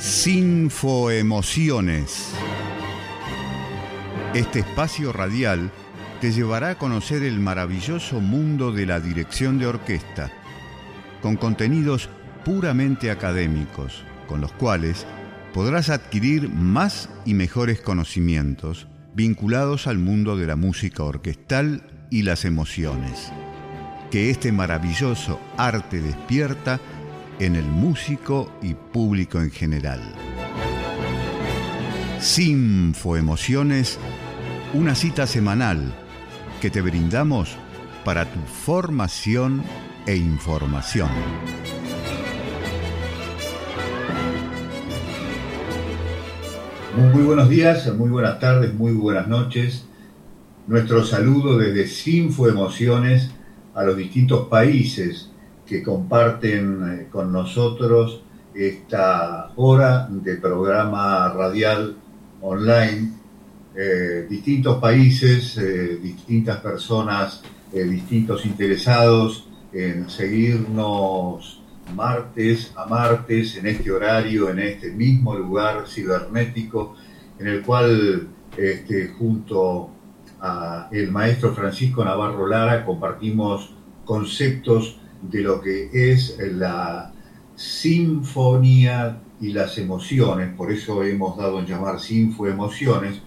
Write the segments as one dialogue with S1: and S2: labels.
S1: Sinfoemociones. Este espacio radial te llevará a conocer el maravilloso mundo de la dirección de orquesta, con contenidos puramente académicos, con los cuales podrás adquirir más y mejores conocimientos vinculados al mundo de la música orquestal y las emociones, que este maravilloso arte despierta en el músico y público en general. Sinfoemociones, una cita semanal que te brindamos para tu formación e información.
S2: Muy buenos días, muy buenas tardes, muy buenas noches. Nuestro saludo desde Sinfoemociones a los distintos países que comparten eh, con nosotros esta hora de programa radial online. Eh, distintos países, eh, distintas personas, distintos interesados en seguirnos martes a martes en este horario, en este mismo lugar cibernético, en el cual este, junto a el maestro Francisco Navarro Lara compartimos conceptos de lo que es la sinfonía y las emociones, por eso hemos dado en llamar sinfoemociones,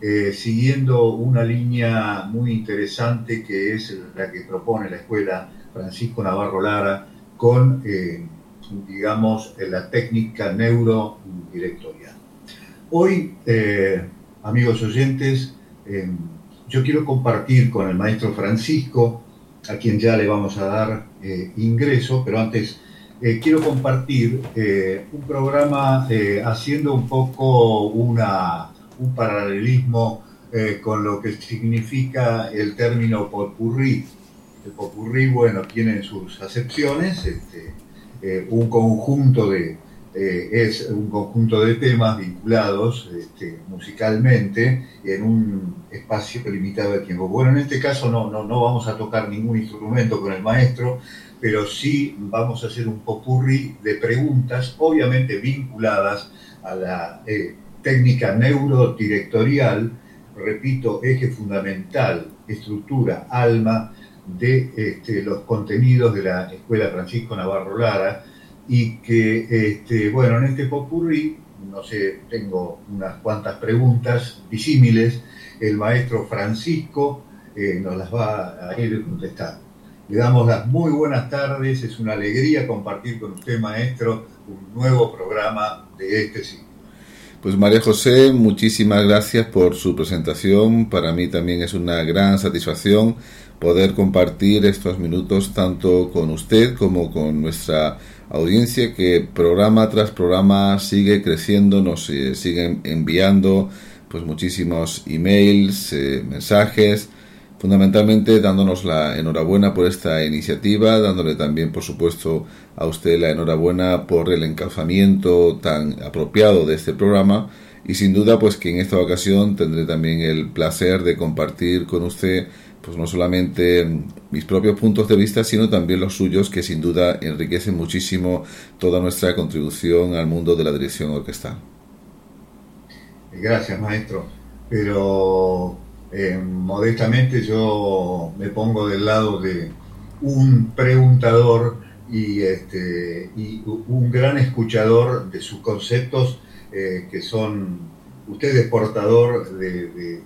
S2: eh, siguiendo una línea muy interesante que es la que propone la escuela Francisco Navarro Lara con, eh, digamos, la técnica neurodirectorial. Hoy, eh, amigos oyentes, yo quiero compartir con el maestro Francisco a quien ya le vamos a dar eh, ingreso, pero antes eh, quiero compartir eh, un programa haciendo un poco una, un paralelismo con lo que significa el término popurrí. El popurrí, bueno, tiene sus acepciones, este, un conjunto de, es un conjunto de temas vinculados este, musicalmente en un espacio limitado de tiempo. Bueno, en este caso no, no, no vamos a tocar ningún instrumento con el maestro, pero sí vamos a hacer un popurrí de preguntas, obviamente vinculadas a la eh, técnica neurodirectorial, repito, eje fundamental, estructura, alma de este, los contenidos de la Escuela Francisco Navarro Lara, y que, este, bueno, en este popurrí, no sé, tengo unas cuantas preguntas disímiles, el maestro Francisco eh, nos las va a ir contestando. Le damos las muy buenas tardes, es una alegría compartir con usted, maestro, un nuevo programa de este ciclo.
S3: Pues María José, muchísimas gracias por su presentación. Para mí también es una gran satisfacción poder compartir estos minutos tanto con usted como con nuestra audiencia que programa tras programa sigue creciendo, nos eh, siguen enviando pues muchísimos emails, eh, mensajes, fundamentalmente dándonos la enhorabuena por esta iniciativa, dándole también por supuesto a usted la enhorabuena por el encauzamiento tan apropiado de este programa. Y sin duda pues que en esta ocasión tendré también el placer de compartir con usted pues no solamente mis propios puntos de vista, sino también los suyos, que sin duda enriquecen muchísimo toda nuestra contribución al mundo de la dirección orquestal.
S2: Gracias, maestro. Pero eh, modestamente yo me pongo del lado de un preguntador y, este, y un gran escuchador de sus conceptos eh, que son, usted es portador de de,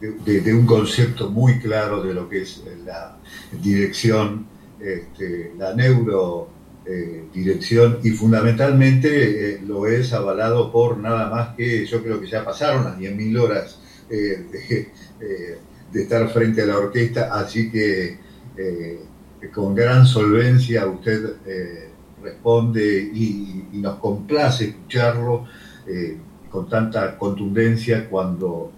S2: un concepto muy claro de lo que es la dirección, este, la neurodirección eh, y fundamentalmente eh, lo es avalado por nada más que, yo creo que ya pasaron las 10.000 horas eh, de, estar frente a la orquesta, así que con gran solvencia usted responde y, nos complace escucharlo con tanta contundencia cuando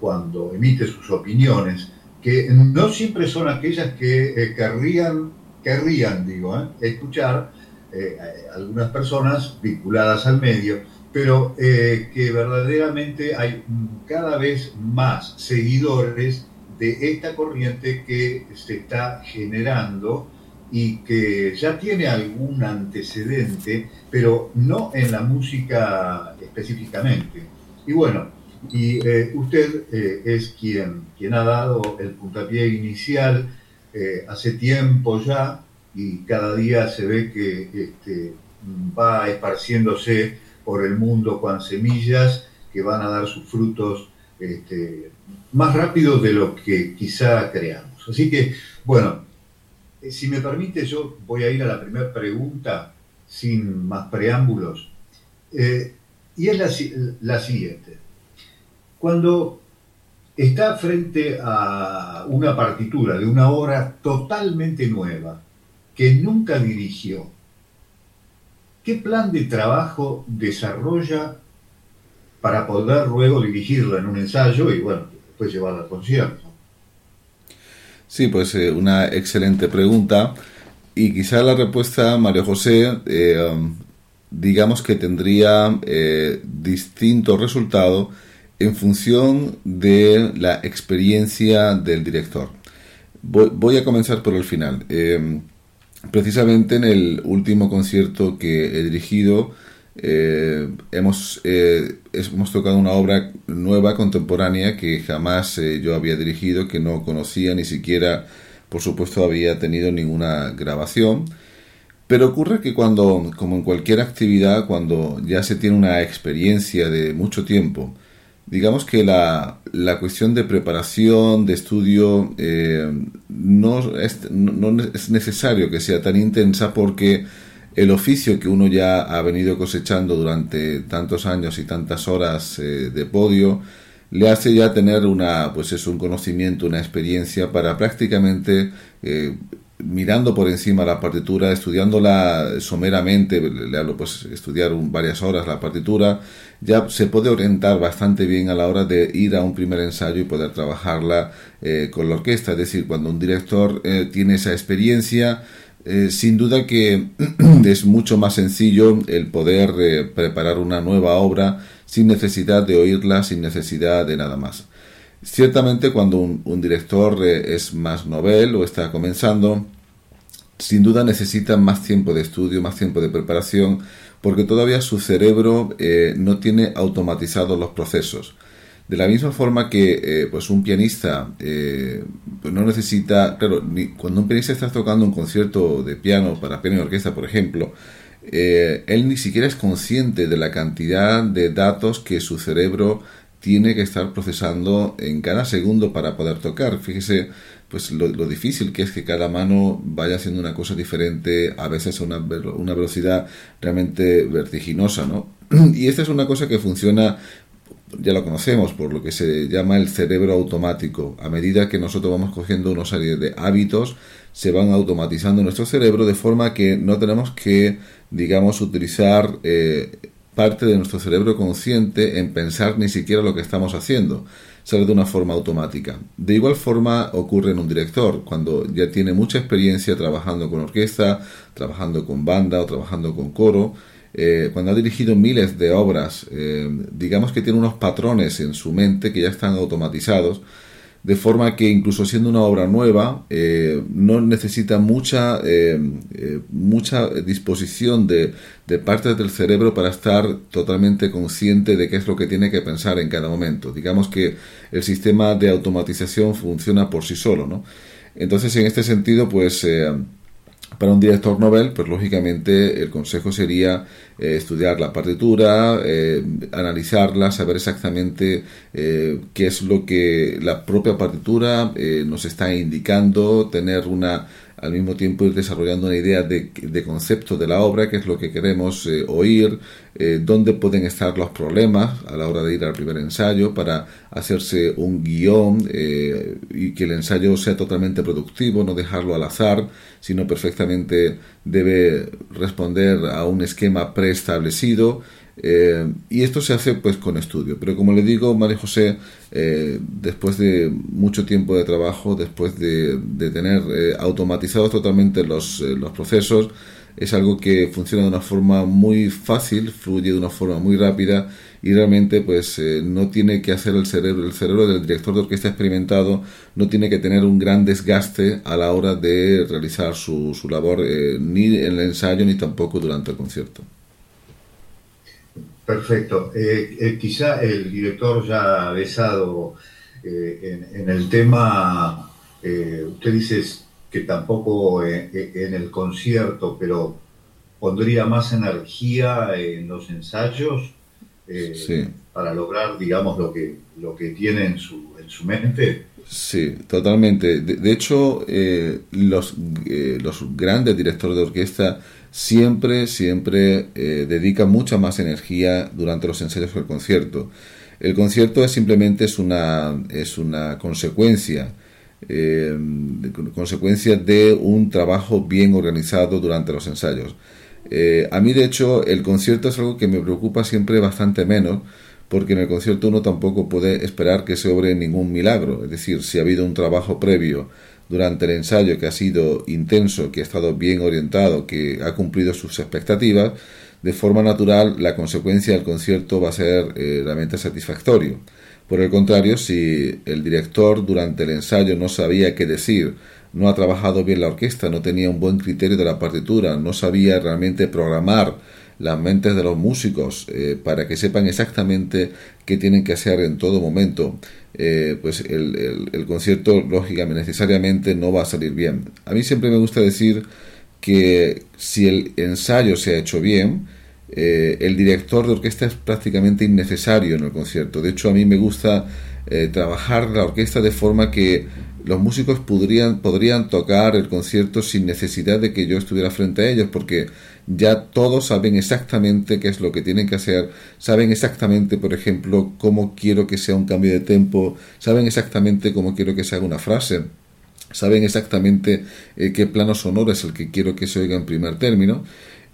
S2: cuando emite sus opiniones, que no siempre son aquellas que eh, querrían, querrían, digo, eh, escuchar eh, algunas personas vinculadas al medio, pero que verdaderamente hay cada vez más seguidores de esta corriente que se está generando y que ya tiene algún antecedente, pero no en la música específicamente. Y bueno, y eh, usted eh, es quien, quien ha dado el puntapié inicial eh, hace tiempo ya y cada día se ve que este, va esparciéndose por el mundo con semillas que van a dar sus frutos este, más rápido de lo que quizá creamos. Así que, bueno, si me permite, yo voy a ir a la primera pregunta sin más preámbulos. y es la siguiente. Cuando está frente a una partitura de una obra totalmente nueva, que nunca dirigió, ¿qué plan de trabajo desarrolla para poder luego dirigirla en un ensayo y, bueno, después llevarla al concierto?
S3: Sí, pues eh, una excelente pregunta. Y quizá la respuesta, Mario José, eh, um, digamos que tendría eh, distinto resultado en función de la experiencia del director. Voy, a comenzar por el final. Em, precisamente en el último concierto que he dirigido, eh, hemos, eh, hemos tocado una obra nueva, contemporánea, que jamás eh, yo había dirigido, que no conocía, ni siquiera, por supuesto, había tenido ninguna grabación. Pero ocurre que cuando, como en cualquier actividad, cuando ya se tiene una experiencia de mucho tiempo, digamos que la, la, cuestión de preparación, de estudio, eh, no, es, no, es, necesario que sea tan intensa porque el oficio que uno ya ha venido cosechando durante tantos años y tantas horas eh, de podio le hace ya tener una pues es un conocimiento una experiencia para prácticamente eh, mirando por encima la partitura, estudiándola someramente, le hablo pues estudiar varias horas la partitura, ya se puede orientar bastante bien a la hora de ir a un primer ensayo y poder trabajarla eh, con la orquesta. Es decir, cuando un director eh, tiene esa experiencia, eh, sin duda que es mucho más sencillo el poder preparar una nueva obra sin necesidad de oírla, sin necesidad de nada más. Ciertamente cuando un, director eh, es más novel o está comenzando, sin duda necesita más tiempo de estudio, más tiempo de preparación, porque todavía su cerebro eh, no tiene automatizados los procesos. De la misma forma que eh, pues un pianista pues no necesita, claro, cuando un pianista está tocando un concierto de piano para piano y orquesta, por ejemplo, él ni siquiera es consciente de la cantidad de datos que su cerebro tiene que estar procesando en cada segundo para poder tocar. Fíjese pues lo, difícil que es que cada mano vaya haciendo una cosa diferente, a veces a una, velocidad realmente vertiginosa, ¿no? Y esta es una cosa que funciona, ya lo conocemos, por lo que se llama el cerebro automático. A medida que nosotros vamos cogiendo una serie de hábitos, se van automatizando nuestro cerebro de forma que no tenemos que, digamos, utilizar eh, parte de nuestro cerebro consciente en pensar ni siquiera lo que estamos haciendo, sale de una forma automática. De igual forma ocurre en un director, cuando ya tiene mucha experiencia trabajando con orquesta, trabajando con banda o trabajando con coro, eh, cuando ha dirigido miles de obras, eh, digamos que tiene unos patrones en su mente que ya están automatizados, de forma que incluso siendo una obra nueva eh, no necesita mucha eh, eh, mucha disposición de, de partes del cerebro para estar totalmente consciente de qué es lo que tiene que pensar en cada momento digamos que el sistema de automatización funciona por sí solo ¿no? entonces en este sentido pues para un director novel, pues lógicamente el consejo sería eh, estudiar la partitura, eh, analizarla, saber exactamente eh, qué es lo que la propia partitura nos está indicando, tener una al mismo tiempo ir desarrollando una idea de, concepto de la obra, qué es lo que queremos eh, oír, eh, dónde pueden estar los problemas a la hora de ir al primer ensayo para hacerse un guion eh, y que el ensayo sea totalmente productivo, no dejarlo al azar, sino perfectamente debe responder a un esquema preestablecido Eh, y esto se hace pues con estudio. Pero como le digo, María José, eh, después de mucho tiempo de trabajo, después de, tener eh, automatizados totalmente los, los procesos, es algo que funciona de una forma muy fácil, fluye de una forma muy rápida y realmente pues no tiene que hacer el cerebro, el cerebro del director de orquesta experimentado no tiene que tener un gran desgaste a la hora de realizar su, su labor ni en el ensayo ni tampoco durante el concierto.
S2: Perfecto. Eh, eh, quizá el director ya ha besado eh, en, el tema, usted dice que tampoco en el concierto, pero pondría más energía en los ensayos para lograr, digamos, lo que, lo que tiene en su, en su mente.
S3: Sí, totalmente. De, hecho, los, los grandes directores de orquesta siempre, siempre eh, dedica mucha más energía durante los ensayos que el concierto. El concierto es simplemente es una, es una consecuencia, eh, consecuencia de un trabajo bien organizado durante los ensayos. Eh, a mí, de hecho, el concierto es algo que me preocupa siempre bastante menos, porque en el concierto uno tampoco puede esperar que se obre ningún milagro. Es decir, si ha habido un trabajo previo durante el ensayo que ha sido intenso, que ha estado bien orientado, que ha cumplido sus expectativas, de forma natural la consecuencia del concierto va a ser eh, realmente satisfactorio. Por el contrario, si el director durante el ensayo no sabía qué decir, no ha trabajado bien la orquesta, no tenía un buen criterio de la partitura, no sabía realmente programar las mentes de los músicos eh, para que sepan exactamente qué tienen que hacer en todo momento, eh, pues el, el, concierto lógicamente necesariamente no va a salir bien. A mí siempre me gusta decir que si el ensayo se ha hecho bien, eh, el director de orquesta es prácticamente innecesario en el concierto. De hecho, a mí me gusta trabajar la orquesta de forma que los músicos podrían, podrían tocar el concierto sin necesidad de que yo estuviera frente a ellos, porque ya todos saben exactamente qué es lo que tienen que hacer, saben exactamente, por ejemplo, cómo quiero que sea un cambio de tempo, saben exactamente cómo quiero que se haga una frase, saben exactamente eh, qué plano sonoro es el que quiero que se oiga en primer término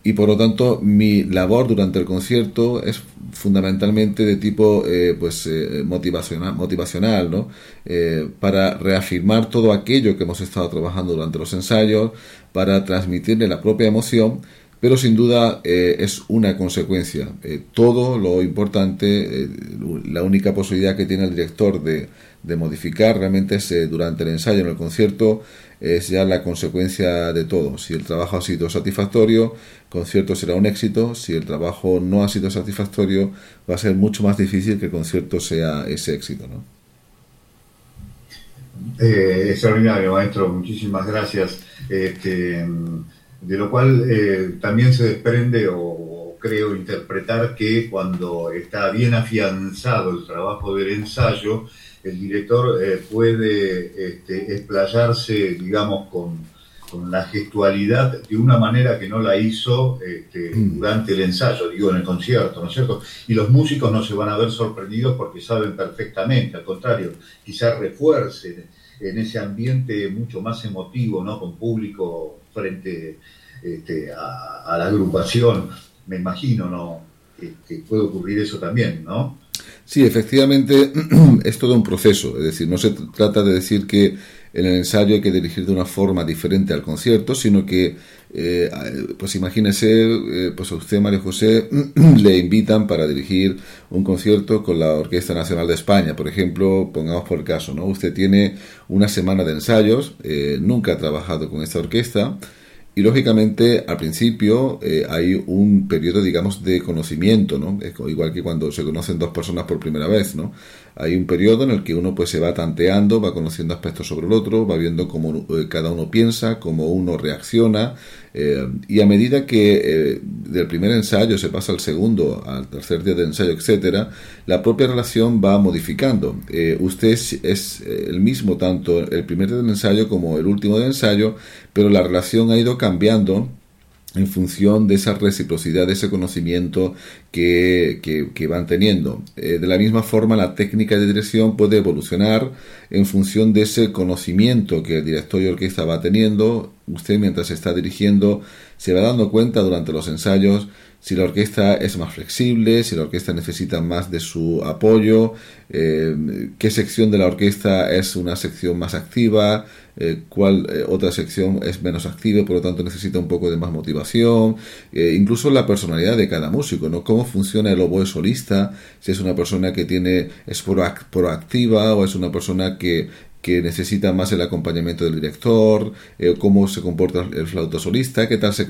S3: y por lo tanto mi labor durante el concierto es fundamentalmente de tipo eh, pues eh, motivacional, motivacional ¿no? Eh, para reafirmar todo aquello que hemos estado trabajando durante los ensayos para transmitirle la propia emoción pero sin duda es una consecuencia todo lo importante la única posibilidad que tiene el director de, de modificar realmente es durante el ensayo en el concierto es ya la consecuencia de todo. Si el trabajo ha sido satisfactorio, el concierto será un éxito. Si el trabajo no ha sido satisfactorio, va a ser mucho más difícil que el concierto sea ese éxito. ¿no?
S2: Eh, extraordinario, maestro. Muchísimas gracias. Este, de lo cual eh, también se desprende o creo interpretar que cuando está bien afianzado el trabajo del ensayo, el director eh, puede este, explayarse, digamos, con, la gestualidad de una manera que no la hizo este, mm. durante el ensayo, digo, en el concierto, ¿no es cierto? Y los músicos no se van a ver sorprendidos porque saben perfectamente, al contrario, quizás refuercen en ese ambiente mucho más emotivo, ¿no? Con público frente este, a, la agrupación, me imagino, ¿no? que puede ocurrir eso también, ¿no?
S3: Sí, efectivamente es todo un proceso, es decir, no se trata de decir que en el ensayo hay que dirigir de una forma diferente al concierto, sino que, eh, pues imagínese, eh, pues a usted, Mario José, le invitan para dirigir un concierto con la Orquesta Nacional de España, por ejemplo, pongamos por el caso, ¿no? Usted tiene una semana de ensayos, eh, nunca ha trabajado con esta orquesta, y lógicamente al principio eh, hay un periodo, digamos, de conocimiento, ¿no? igual que cuando se conocen dos personas por primera vez, ¿no? Hay un periodo en el que uno pues se va tanteando, va conociendo aspectos sobre el otro, va viendo cómo eh, cada uno piensa, cómo uno reacciona, eh, y a medida que del primer ensayo se pasa al segundo, al tercer día de ensayo, etcétera, la propia relación va modificando. usted es, es, el mismo tanto el primer día del ensayo como el último del ensayo, pero la relación ha ido cambiando en función de esa reciprocidad, de ese conocimiento que, van teniendo. Eh, de la misma forma, la técnica de dirección puede evolucionar en función de ese conocimiento que el director de orquesta va teniendo. Usted mientras está dirigiendo se va dando cuenta durante los ensayos si la orquesta es más flexible, si la orquesta necesita más de su apoyo, eh, qué sección de la orquesta es una sección más activa, eh, cuál eh, otra sección es menos activa por lo tanto necesita un poco de más motivación, incluso la personalidad de cada músico, ¿no? Cómo funciona el oboe solista, si es una persona que tiene es proactiva o es una persona que que necesita más el acompañamiento del director, eh, cómo se comporta el flauto solista, qué tal se,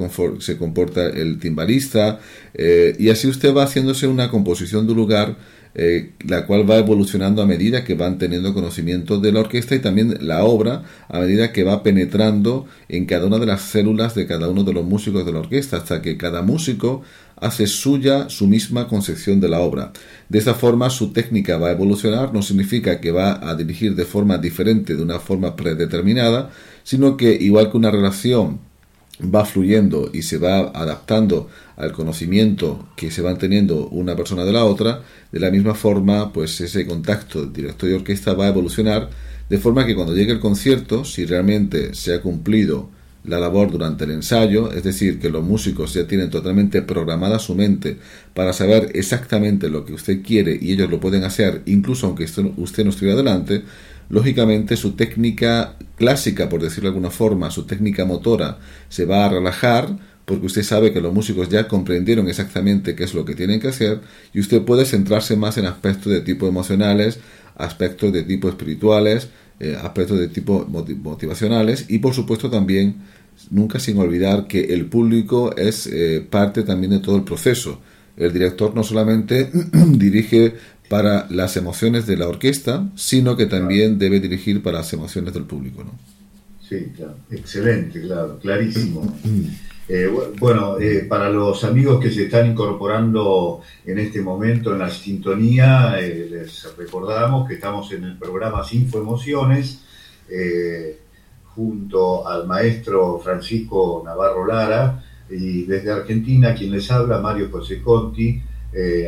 S3: comporta el timbalista, eh, y así usted va haciéndose una composición de lugar eh, la cual va evolucionando a medida que van teniendo conocimiento de la orquesta y también la obra a medida que va penetrando en cada una de las células de cada uno de los músicos de la orquesta, hasta que cada músico hace suya su misma concepción de la obra. De esta forma su técnica va a evolucionar, no significa que va a dirigir de forma diferente, de una forma predeterminada, sino que igual que una relación va fluyendo y se va adaptando al conocimiento que se van teniendo una persona de la otra, de la misma forma, pues ese contacto director y orquesta va a evolucionar de forma que cuando llegue el concierto, si realmente se ha cumplido la labor durante el ensayo, es decir, que los músicos ya tienen totalmente programada su mente para saber exactamente lo que usted quiere y ellos lo pueden hacer incluso aunque usted no estuviera delante, lógicamente su técnica clásica, por decirlo de alguna forma, su técnica motora se va a relajar porque usted sabe que los músicos ya comprendieron exactamente qué es lo que tienen que hacer y usted puede centrarse más en aspectos de tipo emocionales, aspectos de tipo espirituales, eh, aspectos de tipo motivacionales y por supuesto también nunca sin olvidar que el público es eh, parte también de todo el proceso. El director no solamente dirige para las emociones de la orquesta, sino que también debe dirigir para las emociones del público. ¿no?
S2: Sí, claro. excelente, claro, clarísimo. Eh, bueno, eh, para los amigos que se están incorporando en este momento en la sintonía, eh, les recordamos que estamos en el programa Sinfo Emociones, junto al maestro Francisco Navarro Lara, y desde Argentina quien les habla, Mario José Conti,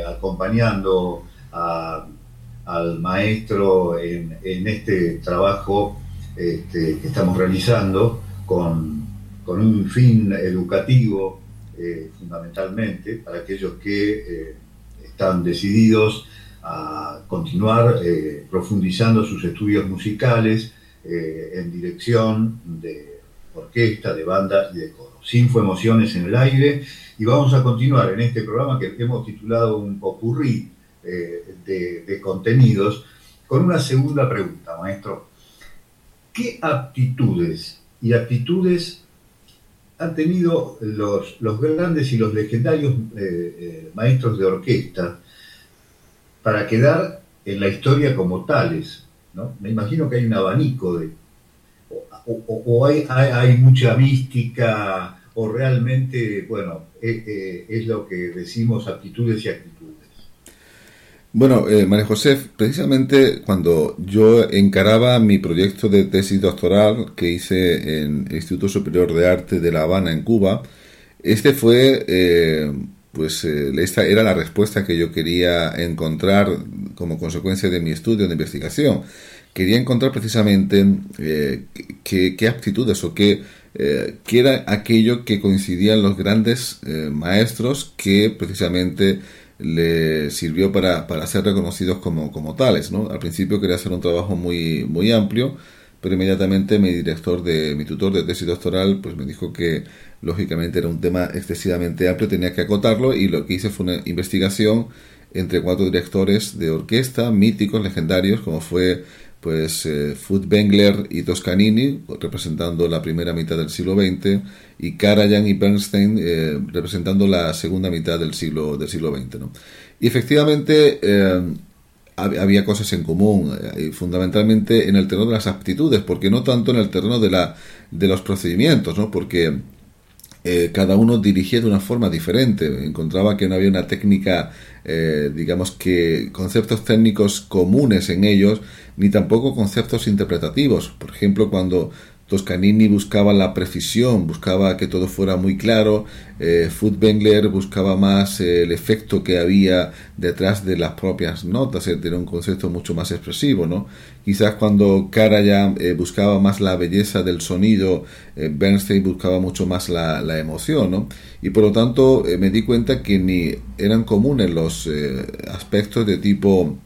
S2: acompañando al maestro en, este trabajo este, que estamos realizando con con un fin educativo eh, fundamentalmente para aquellos que eh, están decididos a continuar eh, profundizando sus estudios musicales en dirección de orquesta, de banda y de coro. Cinco emociones en el aire y vamos a continuar en este programa que hemos titulado un popurrí de, de contenidos con una segunda pregunta, maestro. ¿Qué aptitudes y aptitudes han tenido los, los grandes y los legendarios eh, eh, maestros de orquesta para quedar en la historia como tales. ¿no? Me imagino que hay un abanico de... o, hay, hay, mucha mística, o realmente, bueno, eh, es lo que decimos aptitudes y actitudes.
S3: Bueno, eh, María José, precisamente cuando yo encaraba mi proyecto de tesis doctoral que hice en el Instituto Superior de Arte de La Habana, en Cuba, este fue, eh, pues, eh, esta era la respuesta que yo quería encontrar como consecuencia de mi estudio de investigación. Quería encontrar precisamente qué, aptitudes o qué era aquello que coincidían los grandes maestros que precisamente le sirvió para, para ser reconocidos como, como tales. ¿no? Al principio quería hacer un trabajo muy, muy amplio, pero inmediatamente mi director de mi tutor de tesis doctoral pues me dijo que lógicamente era un tema excesivamente amplio, tenía que acotarlo y lo que hice fue una investigación entre cuatro directores de orquesta míticos, legendarios, como fue pues eh, y Toscanini, representando la primera mitad del siglo XX, y Karajan y Bernstein, eh, representando la segunda mitad del siglo, del siglo XX. ¿no? Y efectivamente eh, había cosas en común, eh, fundamentalmente en el terreno de las aptitudes, porque no tanto en el terreno de, la, de los procedimientos, ¿no? porque cada uno dirigía de una forma diferente. Encontraba que no había una técnica, digamos que conceptos técnicos comunes en ellos, ni tampoco conceptos interpretativos. Por ejemplo, cuando Toscanini buscaba la precisión, buscaba que todo fuera muy claro, eh, Furtwängler buscaba más eh, el efecto que había detrás de las propias notas, eh, era un concepto mucho más expresivo, ¿no? Quizás cuando Karajan eh, buscaba más la belleza del sonido, Bernstein buscaba mucho más la, emoción, ¿no? Y por lo tanto me di cuenta que ni eran comunes los aspectos de tipo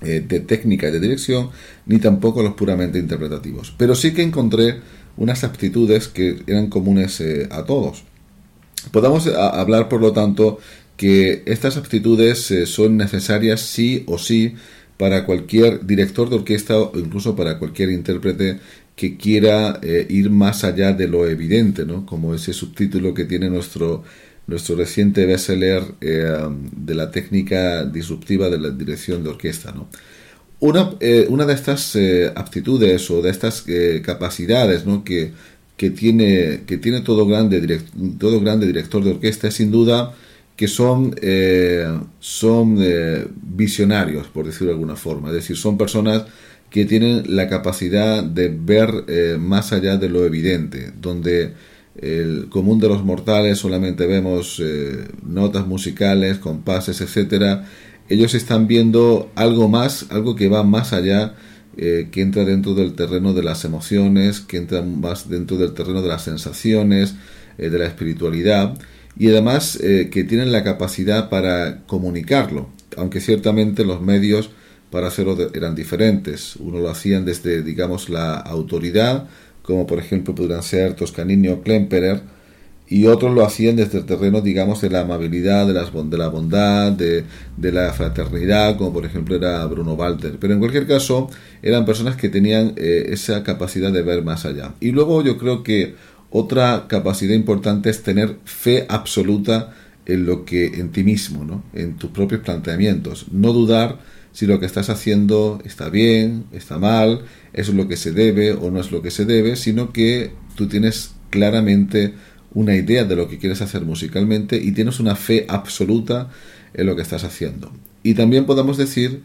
S3: eh, de técnica de dirección, ni tampoco los puramente interpretativos. Pero sí que encontré unas aptitudes que eran comunes eh, a todos. Podemos eh, hablar, por lo tanto, que estas aptitudes son necesarias sí o sí para cualquier director de orquesta o incluso para cualquier intérprete que quiera ir más allá de lo evidente, ¿no? como ese subtítulo que tiene nuestro nuestro reciente bestseller eh, de la técnica disruptiva de la dirección de orquesta. ¿no? Una, eh, una de estas eh, aptitudes o de estas capacidades ¿no? que, que, tiene, que tiene todo grande, todo grande director de orquesta es sin duda que son, son visionarios, por decirlo de alguna forma. Es decir, son personas que tienen la capacidad de ver más allá de lo evidente, donde el común de los mortales solamente vemos eh, notas musicales, compases, etcétera. Ellos están viendo algo más, algo que va más allá, eh, que entra dentro del terreno de las emociones, que entra más dentro del terreno de las sensaciones, eh, de la espiritualidad, y además que tienen la capacidad para comunicarlo, aunque ciertamente los medios para hacerlo eran diferentes. Uno lo hacían desde, digamos, la autoridad, como por ejemplo pudieran ser Toscanini o Klemperer, y otros lo hacían desde el terreno, digamos, de la amabilidad, de, las, de la bondad, de, la fraternidad, como por ejemplo era Bruno Walter. Pero en cualquier caso, eran personas que tenían eh, esa capacidad de ver más allá. Y luego yo creo que otra capacidad importante es tener fe absoluta en lo que en ti mismo, ¿no? en tus propios planteamientos. No dudar si lo que estás haciendo está bien, está mal, es lo que se debe o no es lo que se debe, sino que tú tienes claramente una idea de lo que quieres hacer musicalmente y tienes una fe absoluta en lo que estás haciendo. Y también podemos decir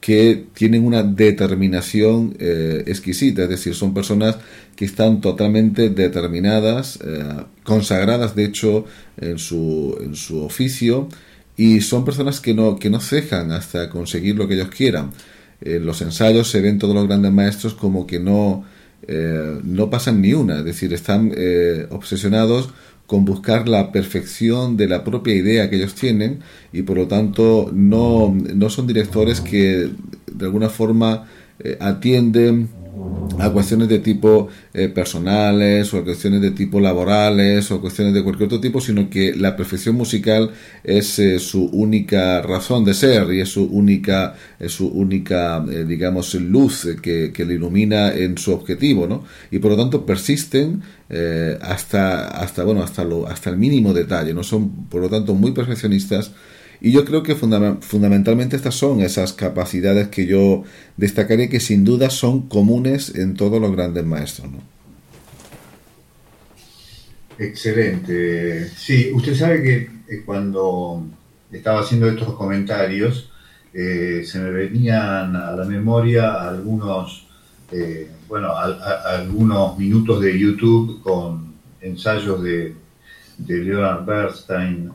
S3: que tienen una determinación eh, exquisita, es decir, son personas que están totalmente determinadas, eh, consagradas de hecho en su, en su oficio y son personas que no, que no cejan hasta conseguir lo que ellos quieran. En los ensayos se ven todos los grandes maestros como que no, eh, no pasan ni una, es decir, están eh, obsesionados con buscar la perfección de la propia idea que ellos tienen y por lo tanto no, no son directores que de alguna forma eh, atienden a cuestiones de tipo eh, personales o a cuestiones de tipo laborales o cuestiones de cualquier otro tipo, sino que la perfección musical es eh, su única razón de ser y es su única, es su única eh, digamos, luz que, que, le ilumina en su objetivo, ¿no? Y por lo tanto persisten hasta, hasta, bueno, hasta, lo, hasta el mínimo detalle, ¿no? Son, por lo tanto, muy perfeccionistas y yo creo que fundamentalmente estas son esas capacidades que yo destacaré que sin duda son comunes en todos los grandes maestros.
S2: Excelente. Sí, usted sabe que eh, cuando estaba haciendo estos comentarios, eh, se me venían a la memoria algunos, eh, bueno, algunos minutos de YouTube con ensayos de, de Leonard Bernstein,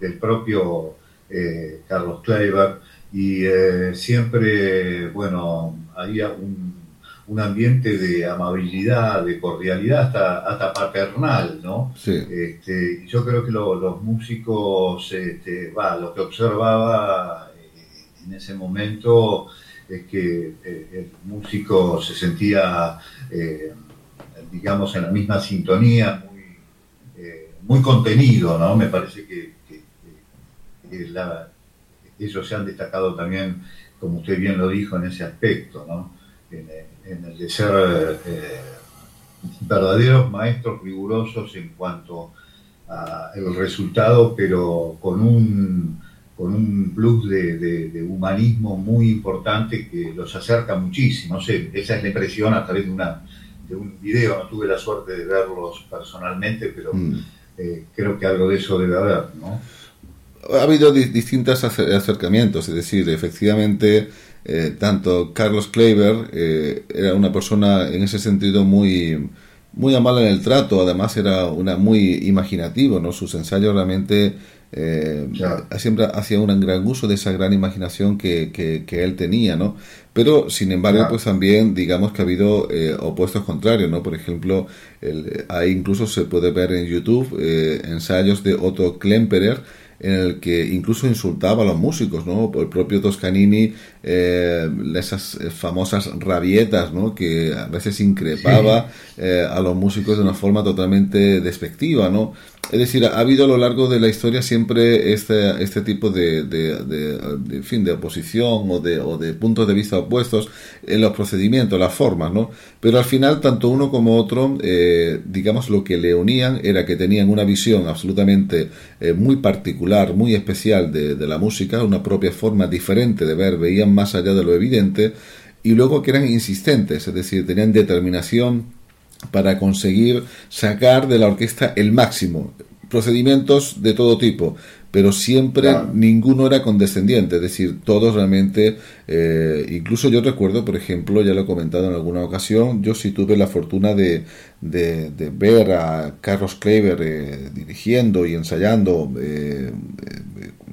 S2: del propio eh, Carlos Kleiber, y eh, siempre, bueno, había un, ambiente de amabilidad, de cordialidad, hasta, hasta paternal, ¿no? Este, yo creo que los músicos, este, lo que observaba eh, en ese momento es que el músico se sentía, digamos, en la misma sintonía, muy, muy contenido, ¿no? Me parece que ellos se han destacado también, como usted bien lo dijo, en ese aspecto, ¿no? en, el de ser eh, verdaderos maestros rigurosos en cuanto al resultado, pero con un, con un plus de, humanismo muy importante que los acerca muchísimo. No sé, esa es la impresión a través de, una, de un video, no tuve la suerte de verlos personalmente, pero mm. eh, creo que algo de eso debe haber, ¿no?
S3: Ha habido distintos acercamientos, es decir, efectivamente eh, tanto Carlos Kleiber eh, era una persona en ese sentido muy muy amable en el trato, además era una muy imaginativo, ¿no? Sus ensayos realmente eh, siempre hacía un gran uso de esa gran imaginación que, que, él tenía, ¿no? Pero, sin embargo, pues también, digamos que ha habido eh, opuestos contrarios, ¿no? Por ejemplo, el, ahí incluso se puede ver en YouTube eh, ensayos de Otto Klemperer, en el que incluso insultaba a los músicos, ¿no? El propio Toscanini, eh, esas famosas rabietas, ¿no? Que a veces increpaba eh, a los músicos de una forma totalmente despectiva, ¿no? Es decir, ha habido a lo largo de la historia siempre este, este tipo de, de, fin, de oposición o de, o de puntos de vista opuestos en los procedimientos, las formas, ¿no? Pero al final, tanto uno como otro, eh, digamos, lo que le unían era que tenían una visión absolutamente eh, muy particular, muy especial de, de la música, una propia forma diferente de ver, veían más allá de lo evidente, y luego que eran insistentes, es decir, tenían determinación para conseguir sacar de la orquesta el máximo. Procedimientos de todo tipo, pero siempre ninguno era condescendiente, es decir, todos realmente, eh, incluso yo recuerdo, por ejemplo, ya lo he comentado en alguna ocasión, yo sí tuve la fortuna de, de, ver a Carlos Kleber eh, dirigiendo y ensayando, eh,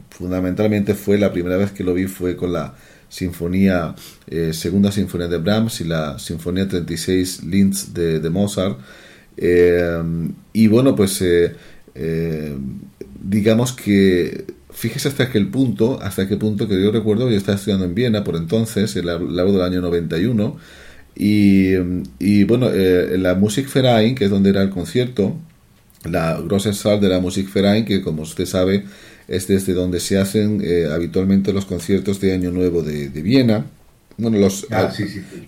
S3: fundamentalmente fue la primera vez que lo vi fue con la sinfonía, eh, segunda sinfonía de Brahms y la sinfonía 36 Linz de, de Mozart. Eh, y bueno, pues eh, digamos que fíjese hasta aquel punto, hasta qué punto que yo recuerdo, yo estaba estudiando en Viena por entonces, el largo del año 91, y, y bueno, la Musikverein, que es donde era el concierto, la Grosse Saal de la Musikverein, que como usted sabe es desde donde se hacen eh, habitualmente los conciertos de Año Nuevo de, Viena. Bueno, los, ah,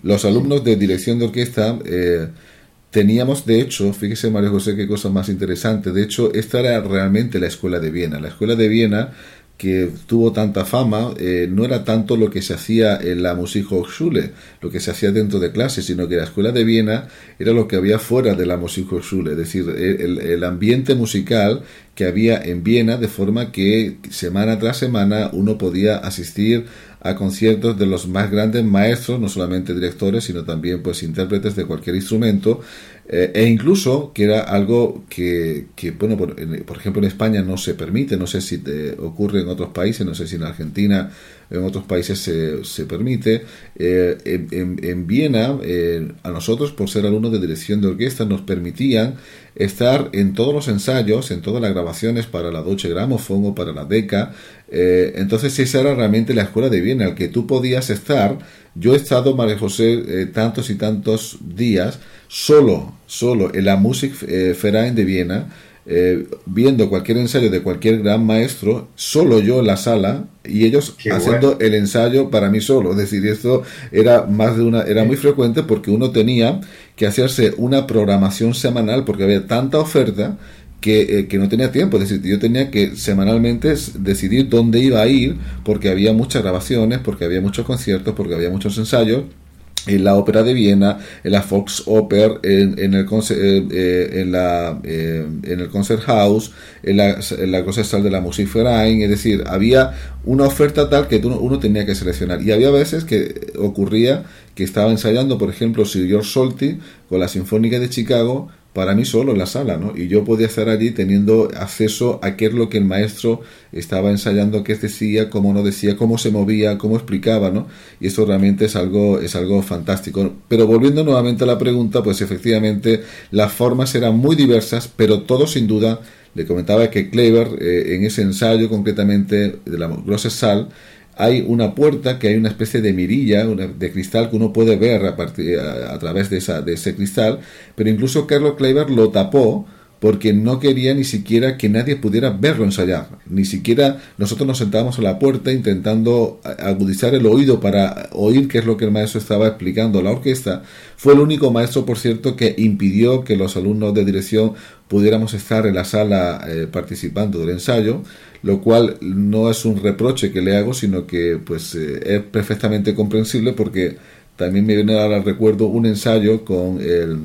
S3: los alumnos de dirección de orquesta eh, teníamos, de hecho, fíjese María José, qué cosa más interesante, de hecho, esta era realmente la escuela de Viena. La escuela de Viena que tuvo tanta fama eh, no era tanto lo que se hacía en la Musikhochschule, lo que se hacía dentro de clase, sino que la escuela de Viena era lo que había fuera de la Musikhochschule, es decir, el, el, ambiente musical que había en Viena, de forma que semana tras semana uno podía asistir a conciertos de los más grandes maestros, no solamente directores, sino también pues intérpretes de cualquier instrumento, eh, e incluso que era algo que, que bueno, por, por, ejemplo en España no se permite, no sé si te ocurre en otros países, no sé si en Argentina en otros países se, se permite. Eh, en, en, Viena, eh, a nosotros, por ser alumnos de dirección de orquesta, nos permitían estar en todos los ensayos, en todas las grabaciones para la Deutsche Grammophon o para la DECA. Entonces, esa era realmente la escuela de Viena, al que tú podías estar. Yo he estado, María José, tantos y tantos días solo, solo en la Musikverein de Viena eh, viendo cualquier ensayo de cualquier gran maestro, solo yo en la sala y ellos haciendo el ensayo para mí solo. Es decir, esto era más de una, era muy frecuente porque uno tenía que hacerse una programación semanal porque había tanta oferta que, eh, que, no tenía tiempo. Es decir, yo tenía que semanalmente decidir dónde iba a ir porque había muchas grabaciones, porque había muchos conciertos, porque había muchos ensayos en la ópera de Viena, en la Fox Oper, en, en el, eh, eh, en, la, eh, en el Concert House, en la, en la de la Musikverein, es decir, había una oferta tal que uno tenía que seleccionar. Y había veces que ocurría que estaba ensayando, por ejemplo, Sir George Solti con la Sinfónica de Chicago, para mí solo en la sala, ¿no? Y yo podía estar allí teniendo acceso a qué es lo que el maestro estaba ensayando, qué decía, cómo no decía, cómo se movía, cómo explicaba, ¿no? Y eso realmente es algo, es algo fantástico. Pero volviendo nuevamente a la pregunta, pues efectivamente las formas eran muy diversas, pero todo sin duda, le comentaba que Kleber, eh, en ese ensayo concretamente de la Grosse Sal, hay una puerta que hay una especie de mirilla de cristal que uno puede ver a, partir, a, través de, esa, de ese cristal, pero incluso Carlos Kleiber lo tapó porque no quería ni siquiera que nadie pudiera verlo ensayar. Ni siquiera nosotros nos sentábamos a la puerta intentando agudizar el oído para oír qué es lo que el maestro estaba explicando la orquesta. Fue el único maestro, por cierto, que impidió que los alumnos de dirección pudiéramos estar en la sala eh, participando del ensayo, lo cual no es un reproche que le hago, sino que pues eh, es perfectamente comprensible porque también me viene ahora al recuerdo un ensayo con el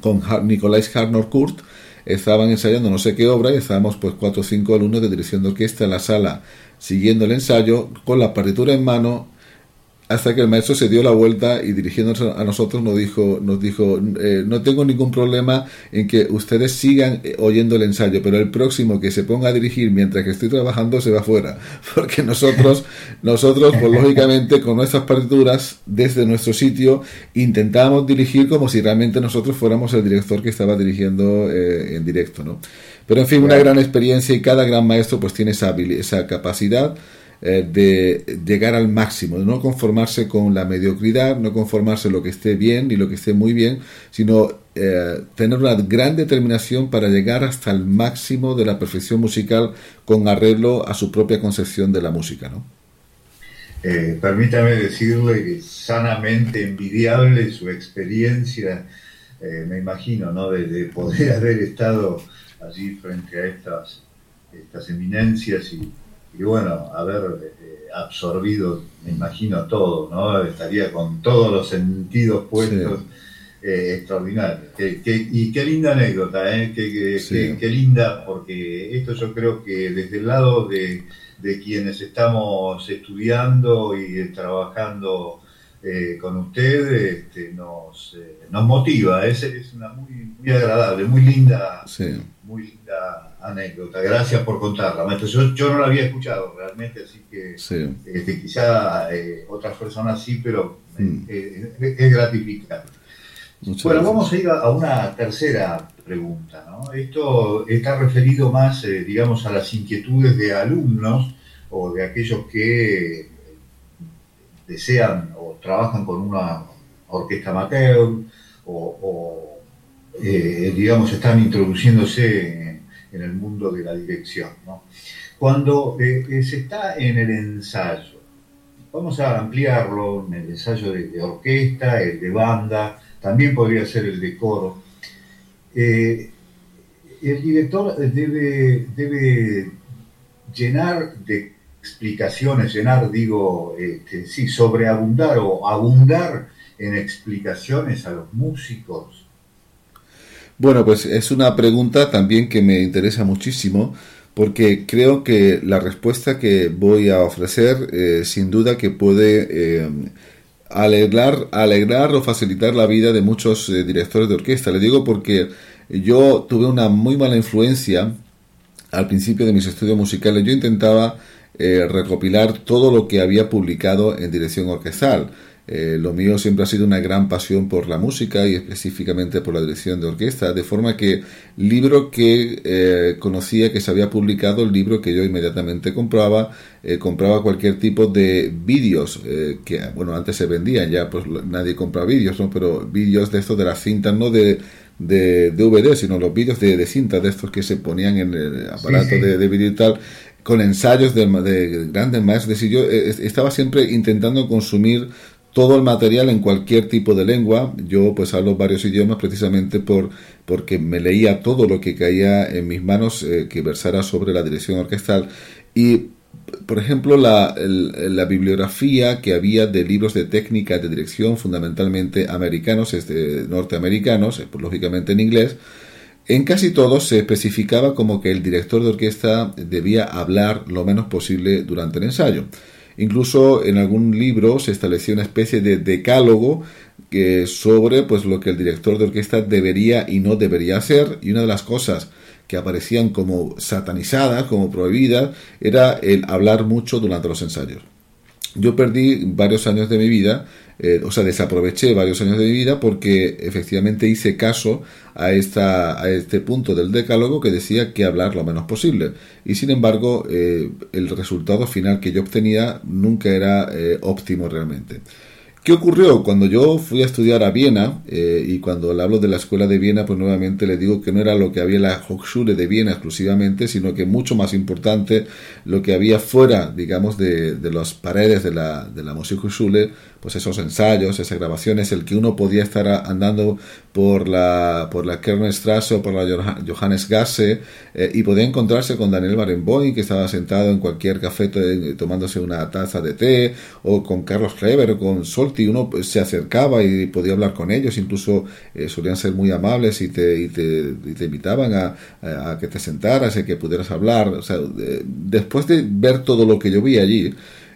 S3: con Nicolás Harnor Kurt, estaban ensayando no sé qué obra y estábamos pues cuatro o cinco alumnos de dirección de orquesta en la sala siguiendo el ensayo con la partitura en mano hasta que el maestro se dio la vuelta y dirigiéndonos a nosotros nos dijo, nos dijo eh, no tengo ningún problema en que ustedes sigan eh, oyendo el ensayo, pero el próximo que se ponga a dirigir mientras que estoy trabajando se va fuera, porque nosotros, nosotros, pues lógicamente, con nuestras partituras, desde nuestro sitio, intentamos dirigir como si realmente nosotros fuéramos el director que estaba dirigiendo eh, en directo, ¿no? Pero en fin, una gran experiencia y cada gran maestro pues tiene esa, esa capacidad eh, de llegar al máximo, de no conformarse con la mediocridad, no conformarse lo que esté bien ni lo que esté muy bien, sino eh, tener una gran determinación para llegar hasta el máximo de la perfección musical con arreglo a su propia concepción de la música, ¿no?
S2: Eh, permítame decirle que sanamente envidiable su experiencia, me imagino, ¿no? De, poder haber estado allí frente a estas, estas eminencias y, y bueno, haber eh, absorbido, me imagino, todo, ¿no? Estaría con todos los sentidos puestos. Eh, extraordinario. y qué linda anécdota, ¿eh? Qué, linda, porque esto yo creo que desde el lado de, quienes estamos estudiando y trabajando eh, con usted, este, nos, nos motiva. Es, es una muy, muy agradable, muy linda, muy linda anécdota. Gracias por contarla, maestro. Yo, no la había escuchado realmente, así que este, quizá eh, otras personas sí, pero mm. eh, es gratificante. bueno, vamos a ir a, una tercera pregunta. ¿no? Esto está referido más, eh, digamos, a las inquietudes de alumnos o de aquellos que desean o trabajan con una orquesta amateur o, digamos, están introduciéndose en el mundo de la dirección. Cuando eh, eh, se está en el ensayo, vamos a ampliarlo en el ensayo de, orquesta, el de banda, también podría ser el de coro. Eh, el director debe, debe llenar de explicaciones, llenar, digo, este, sí, sobreabundar o abundar en explicaciones a los músicos
S3: bueno, pues es una pregunta también que me interesa muchísimo porque creo que la respuesta que voy a ofrecer eh, sin duda que puede eh, alegrar, alegrar o facilitar la vida de muchos eh, directores de orquesta. Le digo porque yo tuve una muy mala influencia al principio de mis estudios musicales. Yo intentaba recopilar todo lo que había publicado en dirección orquestal eh, lo mío siempre ha sido una gran pasión por la música y específicamente por la dirección de orquesta, de forma que libro que eh, conocía que se había publicado, el libro que yo inmediatamente compraba, eh, compraba cualquier tipo de vídeos que, bueno, antes se vendían, ya pues nadie compra vídeos, ¿no? Pero vídeos de estos de las cintas, no de, de DVD, sino los vídeos de, de cintas de estos que se ponían en el aparato De, de vídeo y tal con ensayos de, de, grandes maestros. Es decir, yo estaba siempre intentando consumir todo el material en cualquier tipo de lengua. Yo pues hablo varios idiomas precisamente por porque me leía todo lo que caía en mis manos eh, que versara sobre la dirección orquestal y por ejemplo, la, bibliografía que había de libros de técnica de dirección, fundamentalmente americanos, este, norteamericanos, eh, lógicamente en inglés, en casi todos se especificaba como que el director de orquesta debía hablar lo menos posible durante el ensayo. Incluso en algún libro se estableció una especie de decálogo que sobre pues lo que el director de orquesta debería y no debería hacer y una de las cosas que aparecían como satanizadas, como prohibidas, era el hablar mucho durante los ensayos. Yo perdí varios años de mi vida eh, o sea, desaproveché varios años de mi vida porque efectivamente hice caso a, esta, a este punto del decálogo que decía que hablar lo menos posible. Y sin embargo, eh, el resultado final que yo obtenía nunca era eh, óptimo realmente. ¿Qué ocurrió? Cuando yo fui a estudiar a Viena, eh, y cuando hablo de la escuela de Viena, pues nuevamente le digo que no era lo que había en la Hochschule de Viena exclusivamente, sino que mucho más importante lo que había fuera, digamos, de, de las paredes de la, de la Musikhochschule, pues esos ensayos, esas grabaciones, el que uno podía estar andando por la, por la Kernstrasse o por la Johannes Gasse eh, y podía encontrarse con Daniel Barenboim, que estaba sentado en cualquier café tomándose una taza de té, o con Carlos Kleber o con Sol y uno pues, se acercaba y podía hablar con ellos, incluso eh, solían ser muy amables y te, invitaban a, a, que te sentaras y que pudieras hablar. O sea, después de ver todo lo que yo vi allí,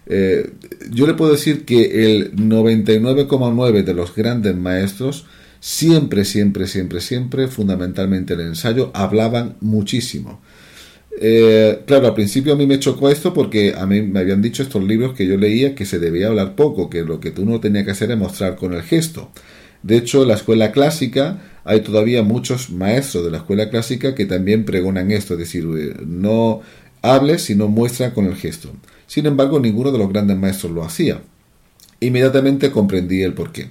S3: Eh, yo le puedo decir que el 99,9 de los grandes maestros siempre, siempre, siempre, siempre, fundamentalmente el ensayo, hablaban muchísimo. Eh, claro, al principio a mí me chocó esto porque a mí me habían dicho estos libros que yo leía que se debía hablar poco, que lo que tú no tenías que hacer es mostrar con el gesto. De hecho, en la escuela clásica hay todavía muchos maestros de la escuela clásica que también pregonan esto, es decir, eh, no hables sino muestra con el gesto. Sin embargo, ninguno de los grandes maestros lo hacía. Inmediatamente comprendí el porqué.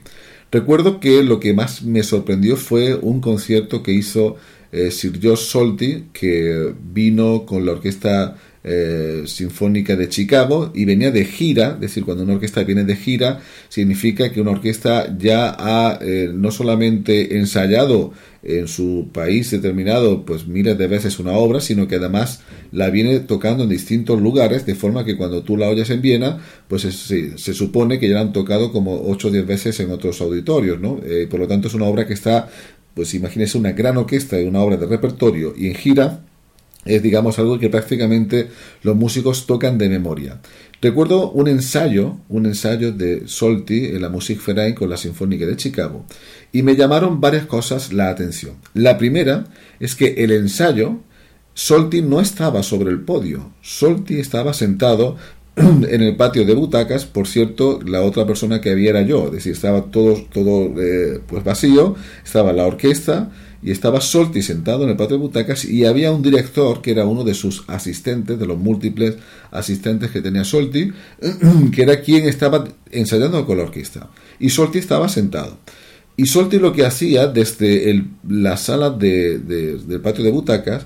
S3: Recuerdo que lo que más me sorprendió fue un concierto que hizo eh, Sir George Solti, que vino con la orquesta eh, Sinfónica de Chicago y venía de gira, es decir, cuando una orquesta viene de gira, significa que una orquesta ya ha eh, no solamente ensayado en su país determinado pues miles de veces una obra, sino que además la viene tocando en distintos lugares, de forma que cuando tú la oyes en Viena, pues se, supone que ya la han tocado como 8 o 10 veces en otros auditorios, ¿no? Eh, por lo tanto es una obra que está, pues imagínese una gran orquesta y una obra de repertorio y en gira, es digamos algo que prácticamente los músicos tocan de memoria. Recuerdo un ensayo, un ensayo de Solti en la Musikverein con la Sinfónica de Chicago, y me llamaron varias cosas la atención. La primera es que el ensayo, Solti no estaba sobre el podio, Solti estaba sentado en el patio de butacas, por cierto, la otra persona que había era yo, es decir, estaba todo, todo eh, pues vacío, estaba la orquesta, y estaba Solti sentado en el patio de butacas y había un director que era uno de sus asistentes, de los múltiples asistentes que tenía Solti, que era quien estaba ensayando con la orquesta. Y Solti estaba sentado. Y Solti lo que hacía desde la sala del patio de butacas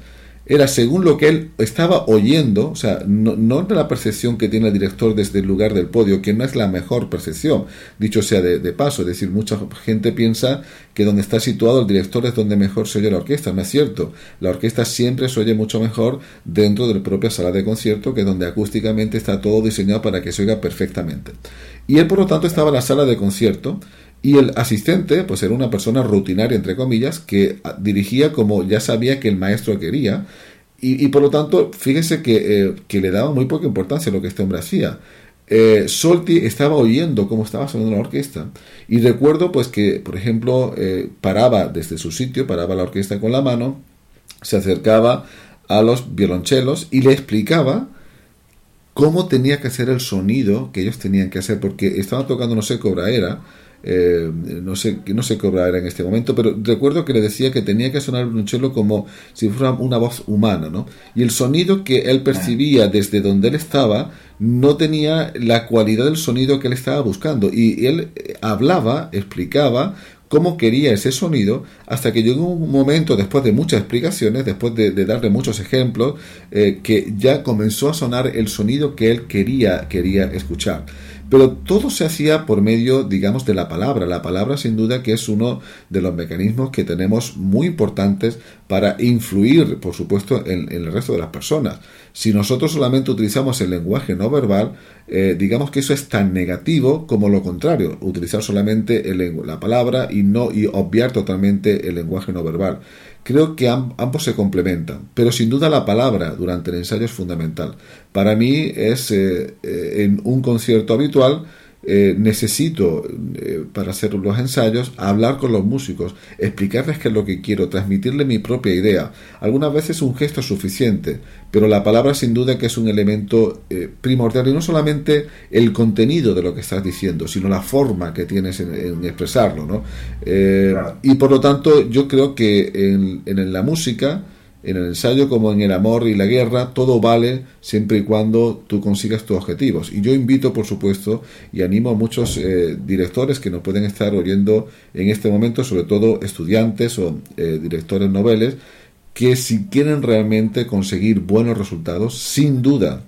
S3: era según lo que él estaba oyendo, o sea, no, de la percepción que tiene el director desde el lugar del podio, que no es la mejor percepción, dicho sea de, paso, es decir, mucha gente piensa que donde está situado el director es donde mejor se oye la orquesta, no es cierto, la orquesta siempre se oye mucho mejor dentro de la propia sala de concierto, que es donde acústicamente está todo diseñado para que se oiga perfectamente. Y él, por lo tanto, estaba en la sala de concierto, y el asistente, pues era una persona rutinaria, entre comillas, que ah, dirigía como ya sabía que el maestro quería. Y, por lo tanto, fíjese que, eh, que, le daba muy poca importancia lo que este hombre hacía. Eh, Solti estaba oyendo cómo estaba sonando la orquesta. Y recuerdo pues que, por ejemplo, eh, paraba desde su sitio, paraba la orquesta con la mano, se acercaba a los violonchelos y le explicaba cómo tenía que hacer el sonido que ellos tenían que hacer, porque estaban tocando, no sé, cobra era, eh, no sé no sé qué obra era en este momento, pero recuerdo que le decía que tenía que sonar un cello como si fuera una voz humana, ¿no? Y el sonido que él percibía desde donde él estaba no tenía la cualidad del sonido que él estaba buscando. Y él eh, hablaba, explicaba cómo quería ese sonido, hasta que llegó un momento, después de muchas explicaciones, después de, darle muchos ejemplos, eh, que ya comenzó a sonar el sonido que él quería, quería escuchar. Pero todo se hacía por medio, digamos, de la palabra. La palabra sin duda que es uno de los mecanismos que tenemos muy importantes para influir, por supuesto, en, el resto de las personas. Si nosotros solamente utilizamos el lenguaje no verbal, eh, digamos que eso es tan negativo como lo contrario, utilizar solamente la palabra y no y obviar totalmente el lenguaje no verbal. Creo que ambos se complementan, pero sin duda la palabra durante el ensayo es fundamental. Para mí es eh, eh, en un concierto habitual eh, necesito, eh, para hacer los ensayos, hablar con los músicos, explicarles qué es lo que quiero, transmitirle mi propia idea. Algunas veces un gesto es suficiente, pero la palabra sin duda que es un elemento eh, primordial y no solamente el contenido de lo que estás diciendo, sino la forma que tienes en, expresarlo. ¿no? Y por lo tanto yo creo que en, en la música, en el ensayo como en el amor y la guerra, todo vale siempre y cuando tú consigas tus objetivos. Y yo invito, por supuesto, y animo a muchos eh, directores que nos pueden estar oyendo en este momento, sobre todo estudiantes o eh, directores noveles, que si quieren realmente conseguir buenos resultados, sin duda,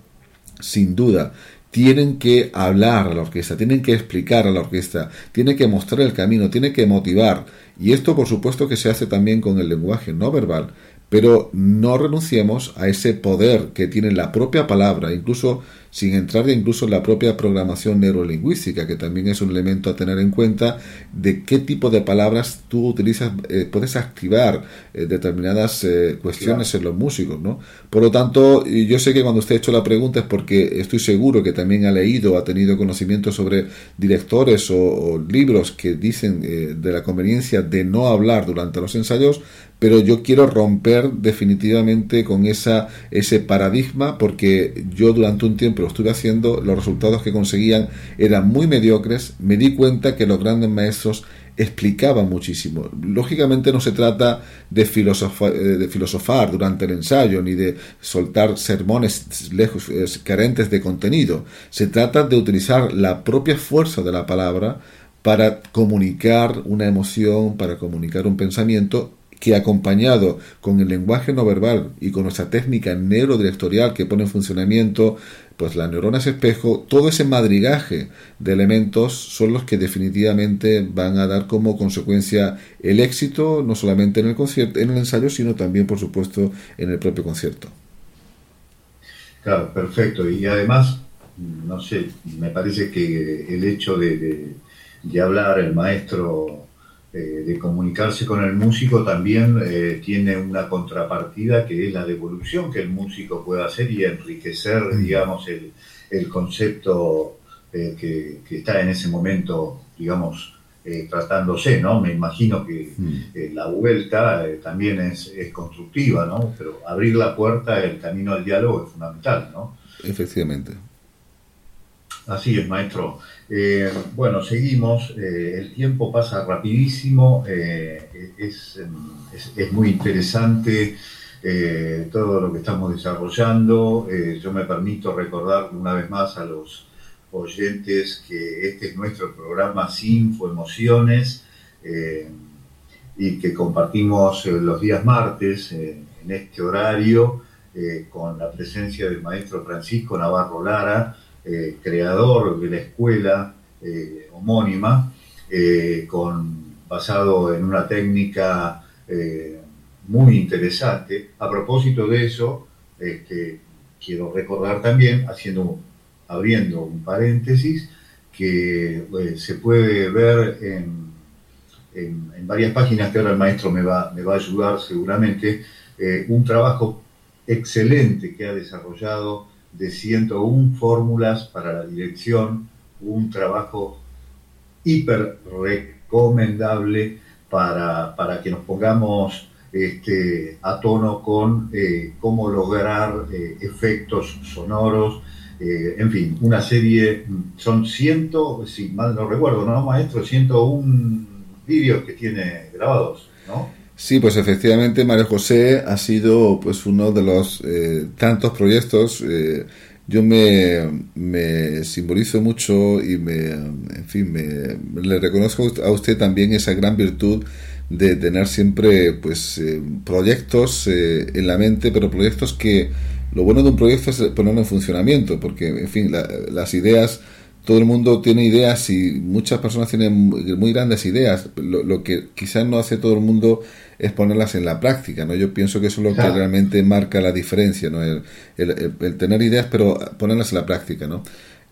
S3: sin duda, tienen que hablar a la orquesta, tienen que explicar a la orquesta, tienen que mostrar el camino, tienen que motivar. Y esto, por supuesto, que se hace también con el lenguaje no verbal, pero no renunciemos a ese poder que tiene la propia palabra, incluso sin entrar incluso en la propia programación neurolingüística, que también es un elemento a tener en cuenta de qué tipo de palabras tú utilizas, eh, puedes activar eh, determinadas eh, cuestiones en los músicos, ¿no? Por lo tanto, yo sé que cuando usted ha hecho la pregunta es porque estoy seguro que también ha leído, ha tenido conocimiento sobre directores o, libros que dicen de la conveniencia de no hablar durante los ensayos, pero yo quiero romper definitivamente con esa, ese paradigma porque yo durante un tiempo lo estuve haciendo, los resultados que conseguían eran muy mediocres, me di cuenta que los grandes maestros explicaban muchísimo. Lógicamente no se trata de, filosofar, eh, de filosofar durante el ensayo ni de soltar sermones lejos, eh, carentes de contenido, se trata de utilizar la propia fuerza de la palabra para comunicar una emoción, para comunicar un pensamiento que acompañado con el lenguaje no verbal y con nuestra técnica neurodirectorial que pone en funcionamiento pues las neuronas espejo, todo ese madrigaje de elementos son los que definitivamente van a dar como consecuencia el éxito, no solamente en el concierto, en el ensayo, sino también, por supuesto, en el propio concierto.
S2: Claro, perfecto. Y además, no sé, me parece que el hecho de, de hablar el maestro eh, de comunicarse con el músico también eh, tiene una contrapartida que es la devolución que el músico puede hacer y enriquecer, mm. digamos, el, el concepto eh, que, está en ese momento, digamos, tratándose, ¿no? Me imagino que mm. la vuelta también es, es, constructiva, ¿no? Pero abrir la puerta, el camino al diálogo es fundamental, ¿no?
S3: Efectivamente.
S2: Así es, maestro. Eh, bueno, seguimos. Eh, el tiempo pasa rapidísimo. Eh, es, muy interesante todo lo que estamos desarrollando. yo me permito recordar una vez más a los oyentes que este es nuestro programa Sinfo Emociones y que compartimos los días martes en este horario con la presencia del maestro Francisco Navarro Lara eh, creador de la escuela eh, homónima, eh, con, basado en una técnica muy interesante. A propósito de eso, este, quiero recordar también, haciendo, abriendo un paréntesis, que se puede ver en, en, varias páginas que ahora el maestro me va, me va a ayudar seguramente, un trabajo excelente que ha desarrollado de 101 fórmulas para la dirección, un trabajo hiper recomendable para, para que nos pongamos este, a tono con eh, cómo lograr eh, efectos sonoros, eh, en fin, una serie, son ciento, si mal no recuerdo, ¿no, maestro? 101 vídeos que tiene grabados, ¿no?
S3: Sí, pues efectivamente María José ha sido pues uno de los eh, tantos proyectos. Eh, yo me, me, simbolizo mucho y me, en fin, me, le reconozco a usted también esa gran virtud de tener siempre pues eh, proyectos en la mente, pero proyectos que lo bueno de un proyecto es ponerlo en funcionamiento, porque en fin, las ideas todo el mundo tiene ideas y muchas personas tienen muy, grandes ideas. Lo, lo, que quizás no hace todo el mundo es ponerlas en la práctica, ¿no? Yo pienso que eso es lo que realmente marca la diferencia, ¿no? El, tener ideas, pero ponerlas en la práctica, ¿no?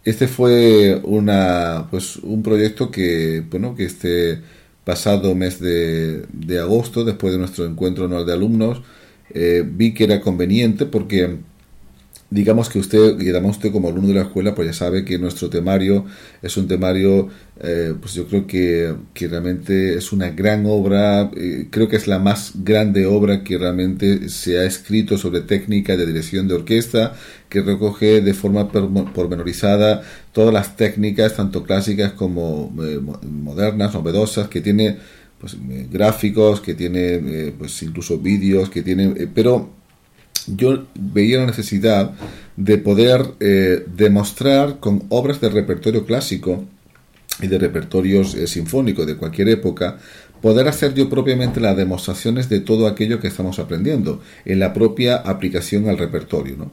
S3: Este fue una, pues, un proyecto que, bueno, que este pasado mes de, de agosto, después de nuestro encuentro anual de alumnos, eh, vi que era conveniente porque digamos que usted, y además usted como alumno de la escuela, pues ya sabe que nuestro temario es un temario, eh, pues yo creo que, que, realmente es una gran obra, eh, creo que es la más grande obra que realmente se ha escrito sobre técnica de dirección de orquesta, que recoge de forma pormenorizada todas las técnicas, tanto clásicas como eh, modernas, novedosas, que tiene pues gráficos, que tiene pues incluso vídeos, que tiene, pero yo veía la necesidad de poder eh, demostrar con obras de repertorio clásico y de repertorios eh, sinfónicos de cualquier época, poder hacer yo propiamente las demostraciones de todo aquello que estamos aprendiendo en la propia aplicación al repertorio.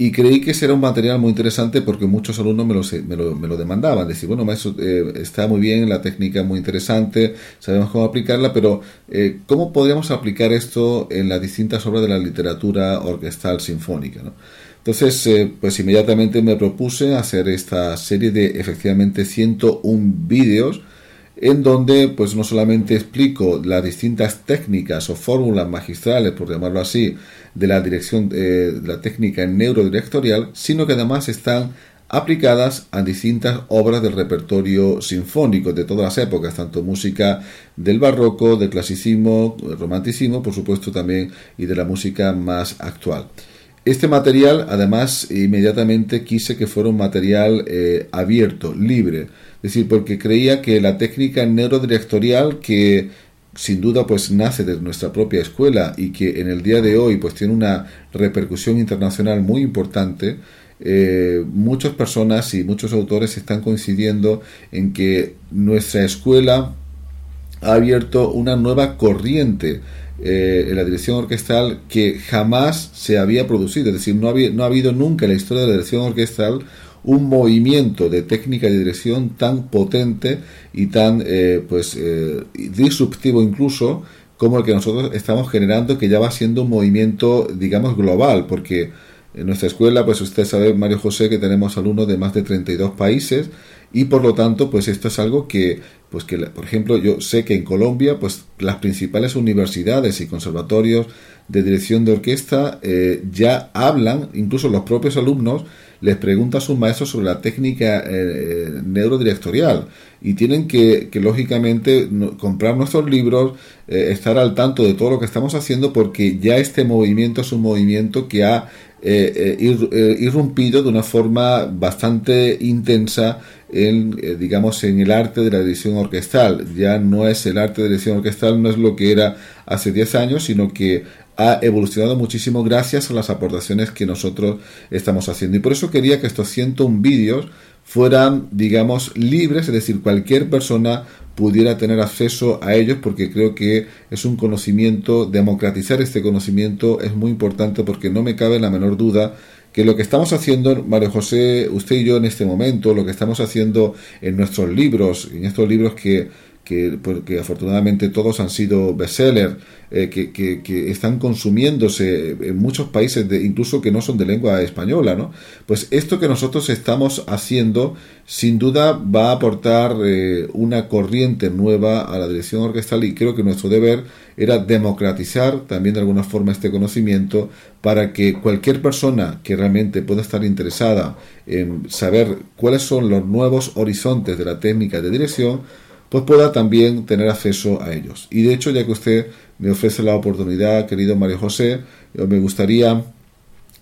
S3: Y creí que ese era un material muy interesante porque muchos alumnos me lo, me lo, demandaban. Decir, bueno, maestro, eh, está muy bien, la técnica muy interesante, sabemos cómo aplicarla, pero eh, ¿cómo podríamos aplicar esto en las distintas obras de la literatura orquestal sinfónica? Entonces, eh, pues inmediatamente me propuse hacer esta serie de efectivamente 101 vídeos en donde pues no solamente explico las distintas técnicas o fórmulas magistrales, por llamarlo así, de la dirección eh, de la técnica neurodirectorial, sino que además están aplicadas a distintas obras del repertorio sinfónico de todas las épocas, tanto música del barroco, del clasicismo, romanticismo, por supuesto también, y de la música más actual. Este material, además, inmediatamente quise que fuera un material eh, abierto, libre, es decir, porque creía que la técnica neurodirectorial que sin duda pues nace de nuestra propia escuela y que en el día de hoy pues tiene una repercusión internacional muy importante, eh, muchas personas y muchos autores están coincidiendo en que nuestra escuela ha abierto una nueva corriente eh, en la dirección orquestal que jamás se había producido. Es decir, no, había, no ha habido nunca en la historia de la dirección orquestal un movimiento de técnica de dirección tan potente y tan eh, pues eh, disruptivo incluso como el que nosotros estamos generando que ya va siendo un movimiento digamos global porque en nuestra escuela pues usted sabe Mario José que tenemos alumnos de más de 32 países y por lo tanto pues esto es algo que pues que por ejemplo yo sé que en Colombia pues las principales universidades y conservatorios de dirección de orquesta eh, ya hablan incluso los propios alumnos les pregunta a sus maestros sobre la técnica eh, neurodirectorial y tienen que, lógicamente comprar nuestros libros, eh, estar al tanto de todo lo que estamos haciendo porque ya este movimiento es un movimiento que ha eh, irrumpido de una forma bastante intensa en, digamos, en el arte de la edición orquestal. Ya no es el arte de la edición orquestal, no es lo que era hace 10 años, sino que ha evolucionado muchísimo gracias a las aportaciones que nosotros estamos haciendo. Y por eso quería que estos 101 vídeos fueran, digamos, libres, es decir, cualquier persona pudiera tener acceso a ellos porque creo que es un conocimiento, democratizar este conocimiento es muy importante porque no me cabe la menor duda que lo que estamos haciendo, Mario José, usted y yo en este momento, lo que estamos haciendo en nuestros libros, en estos libros que que, porque afortunadamente todos han sido bestsellers, eh, que, que, están consumiéndose en muchos países, de, incluso que no son de lengua española, ¿no? Pues esto que nosotros estamos haciendo, sin duda va a aportar eh, una corriente nueva a la dirección orquestal y creo que nuestro deber era democratizar también de alguna forma este conocimiento para que cualquier persona que realmente pueda estar interesada en saber cuáles son los nuevos horizontes de la técnica de dirección, pues pueda también tener acceso a ellos. Y de hecho, ya que usted me ofrece la oportunidad, querido Mario José, me gustaría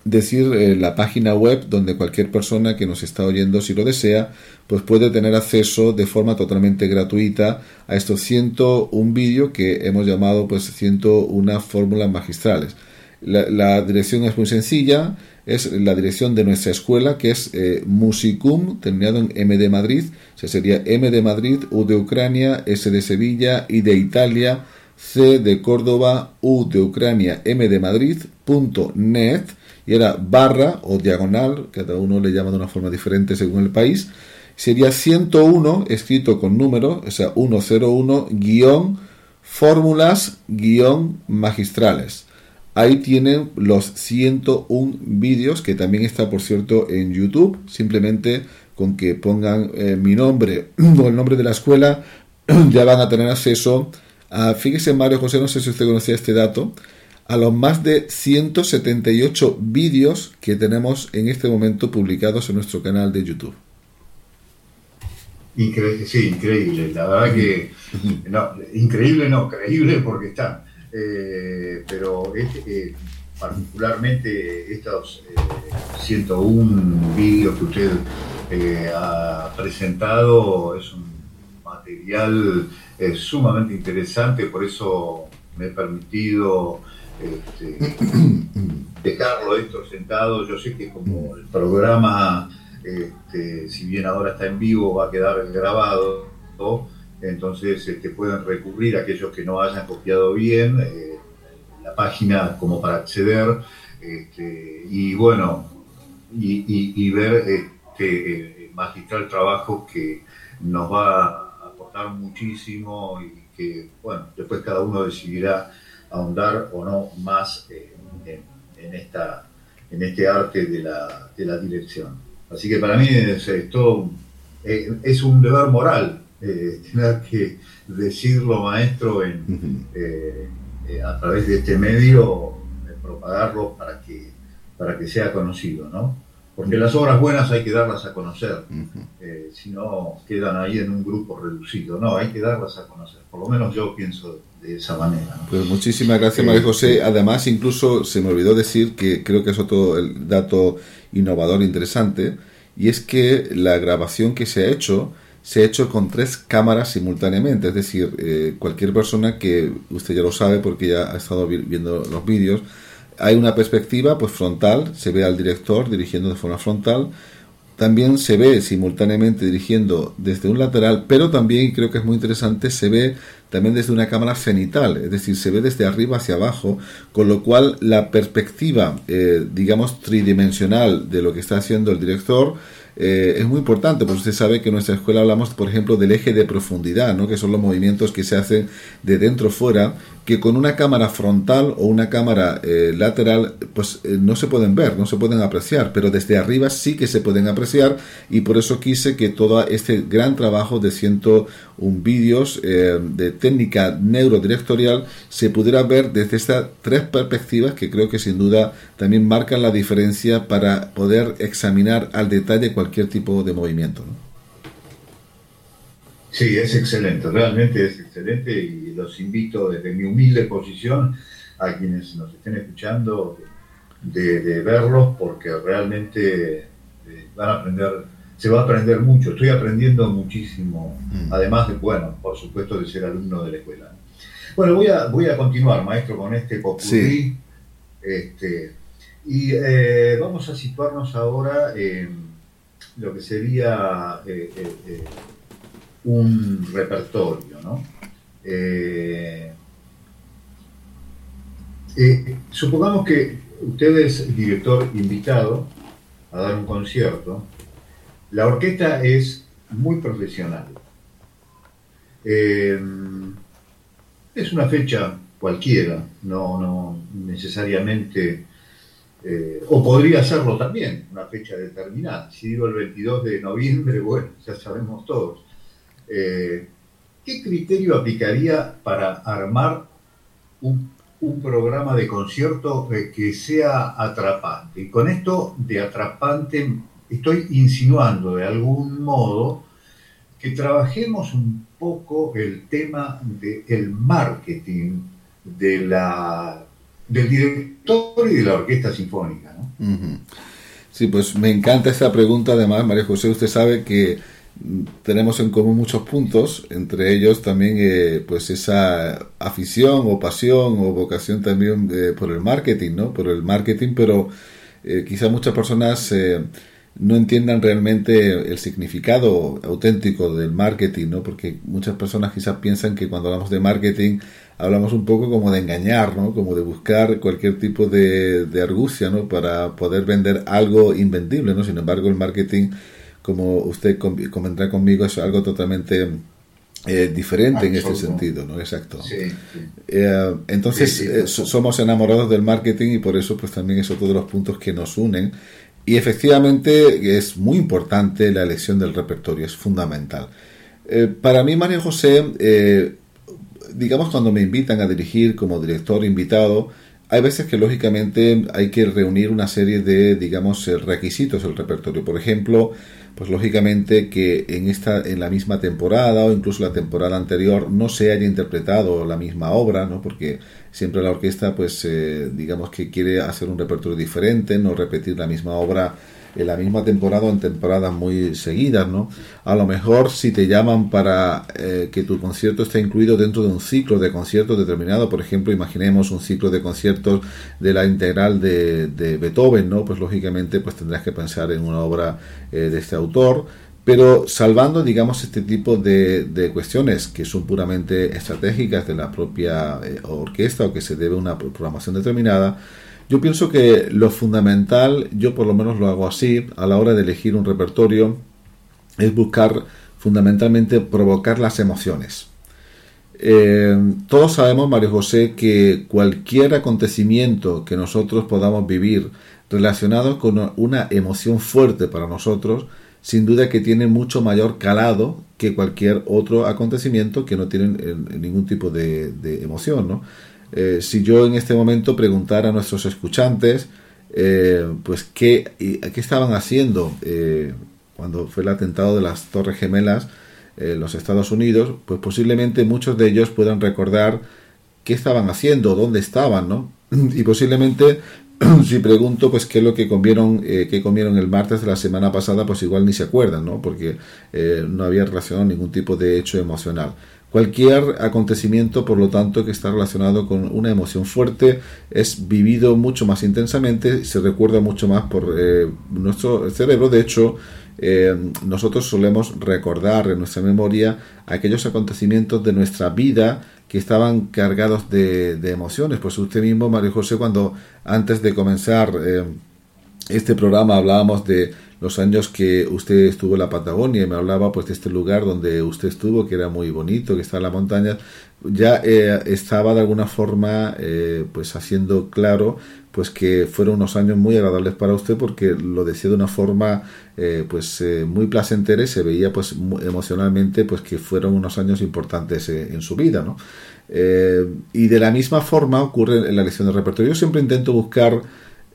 S3: decir eh, la página web donde cualquier persona que nos está oyendo, si lo desea, pues puede tener acceso de forma totalmente gratuita a estos 101 vídeos que hemos llamado pues 101 fórmulas magistrales. La, dirección es muy sencilla, es la dirección de nuestra escuela, que es eh, Musicum, terminado en M de Madrid, o sea, sería M de Madrid, U de Ucrania, S de Sevilla, I de Italia, C de Córdoba, U de Ucrania, M de Madrid, punto net, y era barra o diagonal, cada uno le llama de una forma diferente según el país, sería 101 escrito con número, o sea, 101 guion fórmulas guion magistrales. Ahí tienen los 101 vídeos, que también está, por cierto, en YouTube. Simplemente con que pongan eh, mi nombre o el nombre de la escuela, ya van a tener acceso a, fíjese Mario José, no sé si usted conocía este dato, a los más de 178 vídeos que tenemos en este momento publicados en nuestro canal de YouTube.
S2: Increíble, sí, increíble. La verdad que, no, increíble no, creíble porque están eh, pero este, particularmente estos 101 vídeos que usted eh, ha presentado es un material sumamente interesante, por eso me he permitido este, dejarlo esto sentado. Yo sé que como el programa, este, si bien ahora está en vivo, va a quedar grabado. Entonces este, pueden recurrir a aquellos que no hayan copiado bien eh, la página como para acceder. Este, y bueno, y, ver este magistral trabajo que nos va a aportar muchísimo y que, bueno, después cada uno decidirá ahondar o no más en, esta, en este arte de la, de la dirección. Así que para mí es, un deber moral tener que decirlo, maestro, en, a través de este medio, propagarlo para que, para que sea conocido, ¿no? Porque las obras buenas hay que darlas a conocer, eh, si no quedan ahí en un grupo reducido, no, hay que darlas a conocer, por lo menos yo pienso de esa manera.
S3: Pues muchísimas gracias, María José. Además, incluso se me olvidó decir que creo que es otro el dato innovador interesante, y es que la grabación que se ha hecho se ha hecho con tres cámaras simultáneamente, es decir, eh, cualquier persona que usted ya lo sabe porque ya ha estado viendo los vídeos, hay una perspectiva pues frontal, se ve al director dirigiendo de forma frontal, también se ve simultáneamente dirigiendo desde un lateral, pero también creo que es muy interesante, se ve también desde una cámara cenital, es decir, se ve desde arriba hacia abajo, con lo cual la perspectiva, eh, digamos, tridimensional de lo que está haciendo el director eh, es muy importante, porque usted sabe que en nuestra escuela hablamos, por ejemplo, del eje de profundidad, ¿no? que son los movimientos que se hacen de dentro fuera, que con una cámara frontal o una cámara eh, lateral, pues eh, no se pueden ver, no se pueden apreciar, pero desde arriba sí que se pueden apreciar y por eso quise que todo este gran trabajo de 101 vídeos de técnica neurodirectorial se pudiera ver desde estas tres perspectivas que creo que sin duda también marcan la diferencia para poder examinar al detalle cualquier tipo de movimiento.
S2: Sí, es excelente, realmente es excelente y los invito desde mi humilde posición a quienes nos estén escuchando de, verlos porque realmente eh, van a aprender, se va a aprender mucho, estoy aprendiendo muchísimo, mm. además de, bueno, por supuesto de ser alumno de la escuela. Bueno, voy a, voy a continuar, maestro, con este popurrí. Este, y eh, vamos a situarnos ahora en lo que sería eh, un repertorio, ¿no? supongamos que usted es director invitado a dar un concierto, la orquesta es muy profesional. es una fecha cualquiera, no, no necesariamente eh, o podría serlo también, una fecha determinada. Si digo el 22 de noviembre, bueno, ya sabemos todos. Eh, ¿Qué criterio aplicaría para armar un, programa de concierto eh, que sea atrapante? Y con esto de atrapante estoy insinuando de algún modo que trabajemos un poco el tema del marketing de la del director y de la orquesta sinfónica. ¿no?
S3: Sí, pues me encanta esta pregunta. Además, María José, usted sabe que tenemos en común muchos puntos, entre ellos también eh, pues esa afición o pasión o vocación también eh, por el marketing, ¿no? Por el marketing, pero eh, quizá muchas personas no entiendan realmente el significado auténtico del marketing, ¿no? Porque muchas personas quizás piensan que cuando hablamos de marketing hablamos un poco como de engañar, ¿no? Como de buscar cualquier tipo de, de argucia, ¿no? Para poder vender algo invendible, ¿no? Sin embargo, el marketing, como usted comentará conmigo, es algo totalmente eh, diferente en este sentido, ¿no? Exacto. Eh, entonces, eh, somos enamorados del marketing y por eso, pues también es otro de los puntos que nos unen. Y efectivamente es muy importante la elección del repertorio, es fundamental. para mí, María José, digamos, cuando me invitan a dirigir como director invitado, hay veces que lógicamente hay que reunir una serie de, digamos, requisitos del repertorio. Por ejemplo, pues lógicamente que en esta, en la misma temporada o incluso la temporada anterior no se haya interpretado la misma obra, ¿no? Porque siempre la orquesta, pues, eh, digamos que quiere hacer un repertorio diferente, no repetir la misma obra en la misma temporada o en temporadas muy seguidas, ¿no? A lo mejor si te llaman para eh, que tu concierto esté incluido dentro de un ciclo de conciertos determinado, por ejemplo, imaginemos un ciclo de conciertos de la integral de, Beethoven, ¿no? Pues lógicamente pues tendrás que pensar en una obra eh, de este autor, pero salvando, digamos, este tipo de, de, cuestiones que son puramente estratégicas de la propia eh, orquesta o que se debe a una programación determinada, Yo pienso que lo fundamental, yo por lo menos lo hago así, a la hora de elegir un repertorio, es buscar fundamentalmente provocar las emociones. Eh, todos sabemos, Mario José, que cualquier acontecimiento que nosotros podamos vivir relacionado con una emoción fuerte para nosotros, sin duda que tiene mucho mayor calado que cualquier otro acontecimiento que no tiene ningún tipo de, emoción. ¿no? Eh, si yo en este momento preguntara a nuestros escuchantes, eh, pues qué, qué estaban haciendo cuando fue el atentado de las Torres Gemelas, en los Estados Unidos, pues posiblemente muchos de ellos puedan recordar qué estaban haciendo, dónde estaban, ¿no? Y posiblemente si pregunto pues qué es lo que comieron eh, qué comieron el martes de la semana pasada pues igual ni se acuerdan no porque eh, no había relacionado ningún tipo de hecho emocional cualquier acontecimiento por lo tanto que está relacionado con una emoción fuerte es vivido mucho más intensamente se recuerda mucho más por eh, nuestro cerebro de hecho eh, nosotros solemos recordar en nuestra memoria aquellos acontecimientos de nuestra vida que estaban cargados de, emociones. Pues usted mismo, Mario José, cuando antes de comenzar eh, este programa hablábamos de los años que usted estuvo en la Patagonia y me hablaba pues de este lugar donde usted estuvo, que era muy bonito, que está en la montaña, ya eh, estaba de alguna forma pues haciendo claro pues que fueron unos años muy agradables para usted porque lo decía de una forma eh, pues eh, muy placentera y se veía pues emocionalmente pues que fueron unos años importantes eh, en su vida ¿no? y de la misma forma ocurre en la lección de repertorio yo siempre intento buscar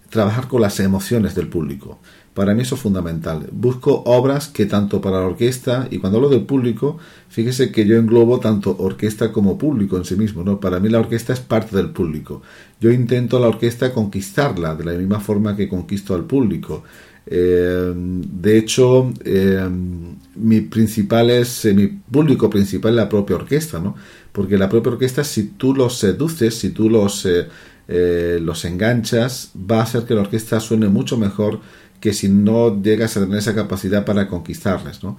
S3: trabajar con las emociones del público para mí eso es fundamental. Busco obras que tanto para la orquesta, y cuando hablo del público, fíjese que yo englobo tanto orquesta como público en sí mismo. ¿no? Para mí la orquesta es parte del público. Yo intento la orquesta conquistarla de la misma forma que conquisto al público. Eh, de hecho, eh, mi principal es, eh, mi público principal es la propia orquesta, ¿no? Porque la propia orquesta, si tú los seduces, si tú los, los enganchas, va a hacer que la orquesta suene mucho mejor que si no llegas a tener esa capacidad para conquistarles, ¿no?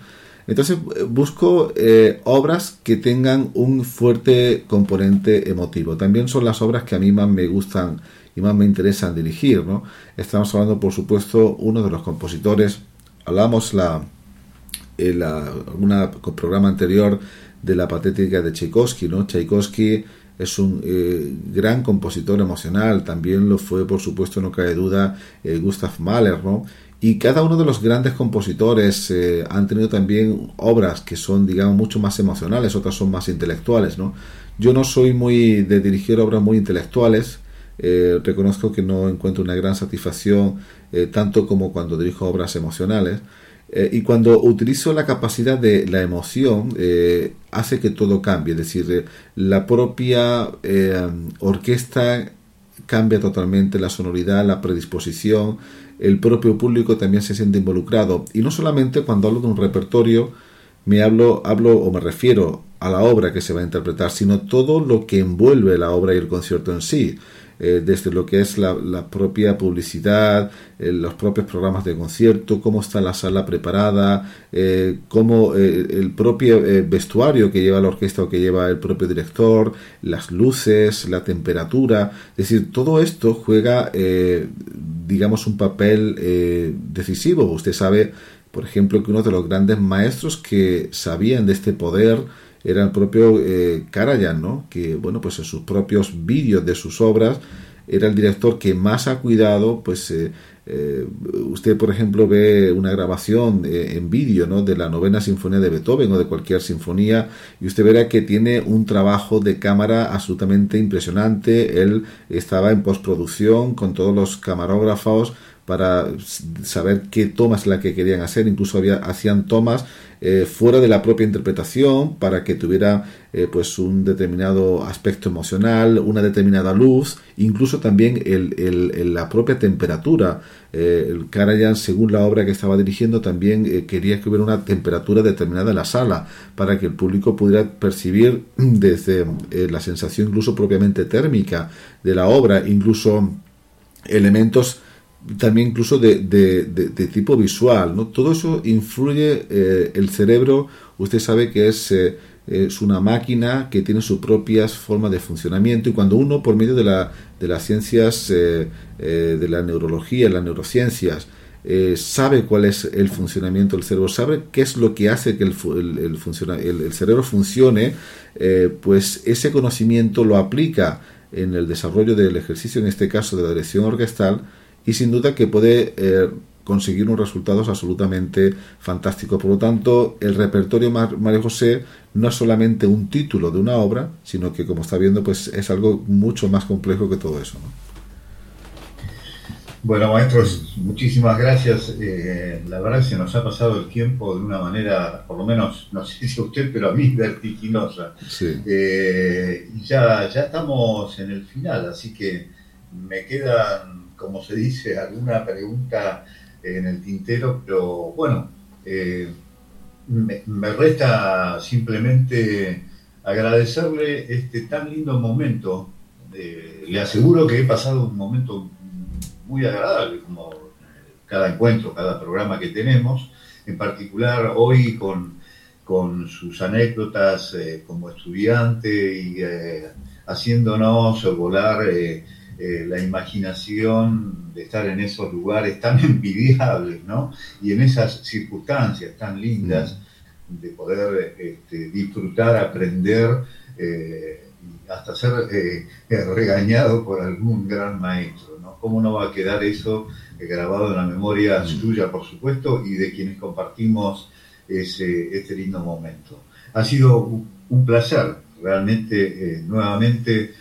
S3: Entonces busco eh, obras que tengan un fuerte componente emotivo. También son las obras que a mí más me gustan y más me interesan dirigir. ¿no? Estamos hablando, por supuesto, uno de los compositores. Hablamos la, en la una programa anterior de la patética de Tchaikovsky. ¿no? Tchaikovsky es un eh, gran compositor emocional, también lo fue, por supuesto, no cabe duda, eh, Gustav Mahler, ¿no? Y cada uno de los grandes compositores eh, han tenido también obras que son, digamos, mucho más emocionales, otras son más intelectuales, ¿no? Yo no soy muy de dirigir obras muy intelectuales, reconozco que no encuentro una gran satisfacción tanto como cuando dirijo obras emocionales, eh, y cuando utilizo la capacidad de la emoción, eh, hace que todo cambie. Es decir, eh, la propia orquesta cambia totalmente la sonoridad, la predisposición, el propio público también se siente involucrado. Y no solamente cuando hablo de un repertorio, me hablo, hablo o me refiero a la obra que se va a interpretar, sino todo lo que envuelve la obra y el concierto en sí. Eh, desde lo que es la, propia publicidad, eh, los propios programas de concierto, cómo está la sala preparada, eh, cómo el propio vestuario que lleva la orquesta o que lleva el propio director, las luces, la temperatura, es decir, todo esto juega, digamos, un papel decisivo. Usted sabe, por ejemplo, que uno de los grandes maestros que sabían de este poder, era el propio eh, ¿no? que bueno, pues en sus propios vídeos de sus obras era el director que más ha cuidado, pues eh, eh, usted por ejemplo ve una grabación en vídeo ¿no? de la novena sinfonía de Beethoven o de cualquier sinfonía y usted verá que tiene un trabajo de cámara absolutamente impresionante, él estaba en postproducción con todos los camarógrafos para saber qué tomas la que querían hacer, incluso había, hacían tomas eh, fuera de la propia interpretación para que tuviera eh, pues un determinado aspecto emocional, una determinada luz, incluso también la propia temperatura. Eh, el Karajan, según la obra que estaba dirigiendo, también quería que hubiera una temperatura determinada en la sala para que el público pudiera percibir desde la sensación incluso propiamente térmica de la obra, incluso elementos también incluso de, de, tipo visual, ¿no? Todo eso influye, eh, el cerebro, usted sabe que es, eh, es una máquina que tiene sus propias formas de funcionamiento y cuando uno por medio de, la, de las ciencias eh, de la neurología, las neurociencias, sabe cuál es el funcionamiento del cerebro, sabe qué es lo que hace que el, el, cerebro funcione, pues ese conocimiento lo aplica en el desarrollo del ejercicio, en este caso de la dirección orquestal, y sin duda que puede conseguir unos resultados absolutamente fantásticos. Por lo tanto, el repertorio María José no es solamente un título de una obra, sino que, como está viendo, pues es algo mucho más complejo que todo eso.
S2: Bueno, maestros, muchísimas gracias. Eh, la verdad es que nos ha pasado el tiempo de una manera, por lo menos, no sé si a usted, pero a mí vertiginosa. Eh, y ya, ya estamos en el final, así que me quedan, como se dice, alguna pregunta en el tintero, pero bueno, eh, me, resta simplemente agradecerle este tan lindo momento. Eh, le aseguro que he pasado un momento muy agradable, como cada encuentro, cada programa que tenemos, en particular hoy con, con sus anécdotas eh, como estudiante y haciéndonos volar eh, la imaginación de estar en esos lugares tan envidiables, ¿no? Y en esas circunstancias tan lindas mm. de poder este, disfrutar, aprender eh, hasta ser eh, regañado por algún gran maestro, ¿no? ¿Cómo no va a quedar eso grabado en la memoria mm. suya, por supuesto, y de quienes compartimos ese, este lindo momento? Ha sido un placer, realmente, nuevamente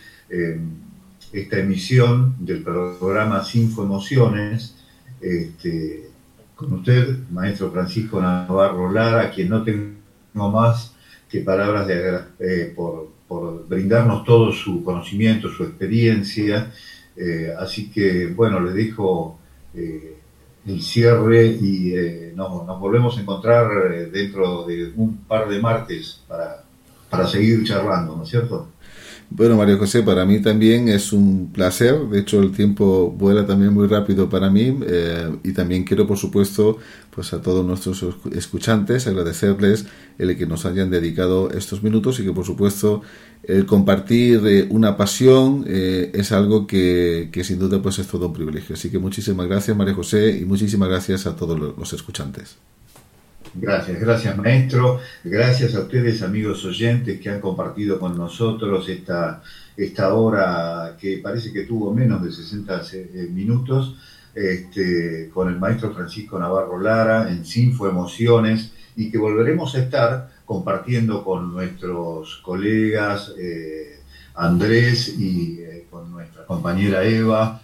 S2: esta emisión del programa Cinco Emociones, este, con usted, maestro Francisco Navarro Lara, a quien no tengo más que palabras de, eh, por, brindarnos todo su conocimiento, su experiencia. Eh, así que, bueno, les dejo eh, el cierre y nos, nos, volvemos a encontrar dentro de un par de martes para, para seguir charlando, ¿no es cierto?
S3: Bueno, María José, para mí también es un placer. De hecho, el tiempo vuela también muy rápido para mí. Eh, y también quiero, por supuesto, pues a todos nuestros escuchantes agradecerles el que nos hayan dedicado estos minutos y que, por supuesto, el compartir eh, una pasión eh, es algo que, que, sin duda pues es todo un privilegio. Así que muchísimas gracias, María José, y muchísimas gracias a todos los escuchantes.
S2: Gracias, gracias maestro, gracias a ustedes amigos oyentes que han compartido con nosotros esta, esta hora que parece que tuvo menos de 60 eh, minutos este, con el maestro Francisco Navarro Lara en Sinfo Emociones y que volveremos a estar compartiendo con nuestros colegas eh, Andrés y eh, con nuestra compañera Eva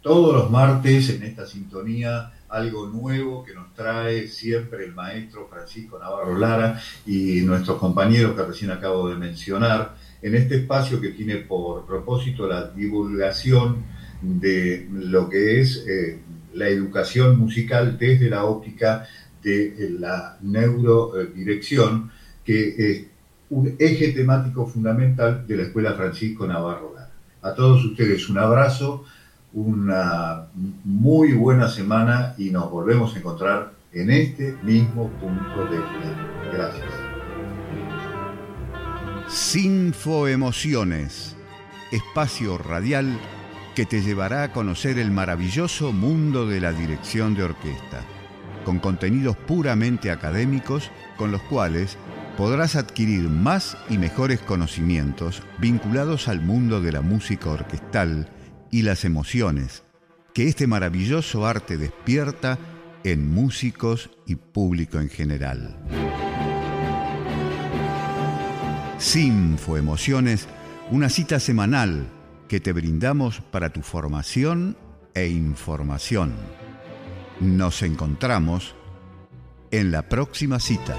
S2: todos los martes en esta sintonía algo nuevo que nos trae siempre el maestro Francisco Navarro Lara y nuestros compañeros que recién acabo de mencionar, en este espacio que tiene por propósito la divulgación de lo que es eh, la educación musical desde la óptica de eh, la neurodirección, que es un eje temático fundamental de la Escuela Francisco Navarro Lara. A todos ustedes un abrazo una muy buena semana y nos volvemos a encontrar en este mismo punto de vista. Gracias.
S1: Sinfo Emociones, espacio radial que te llevará a conocer el maravilloso mundo de la dirección de orquesta, con contenidos puramente académicos con los cuales podrás adquirir más y mejores conocimientos vinculados al mundo de la música orquestal, y las emociones que este maravilloso arte despierta en músicos y público en general. Sinfo Emociones, una cita semanal que te brindamos para tu formación e información. Nos encontramos en la próxima cita.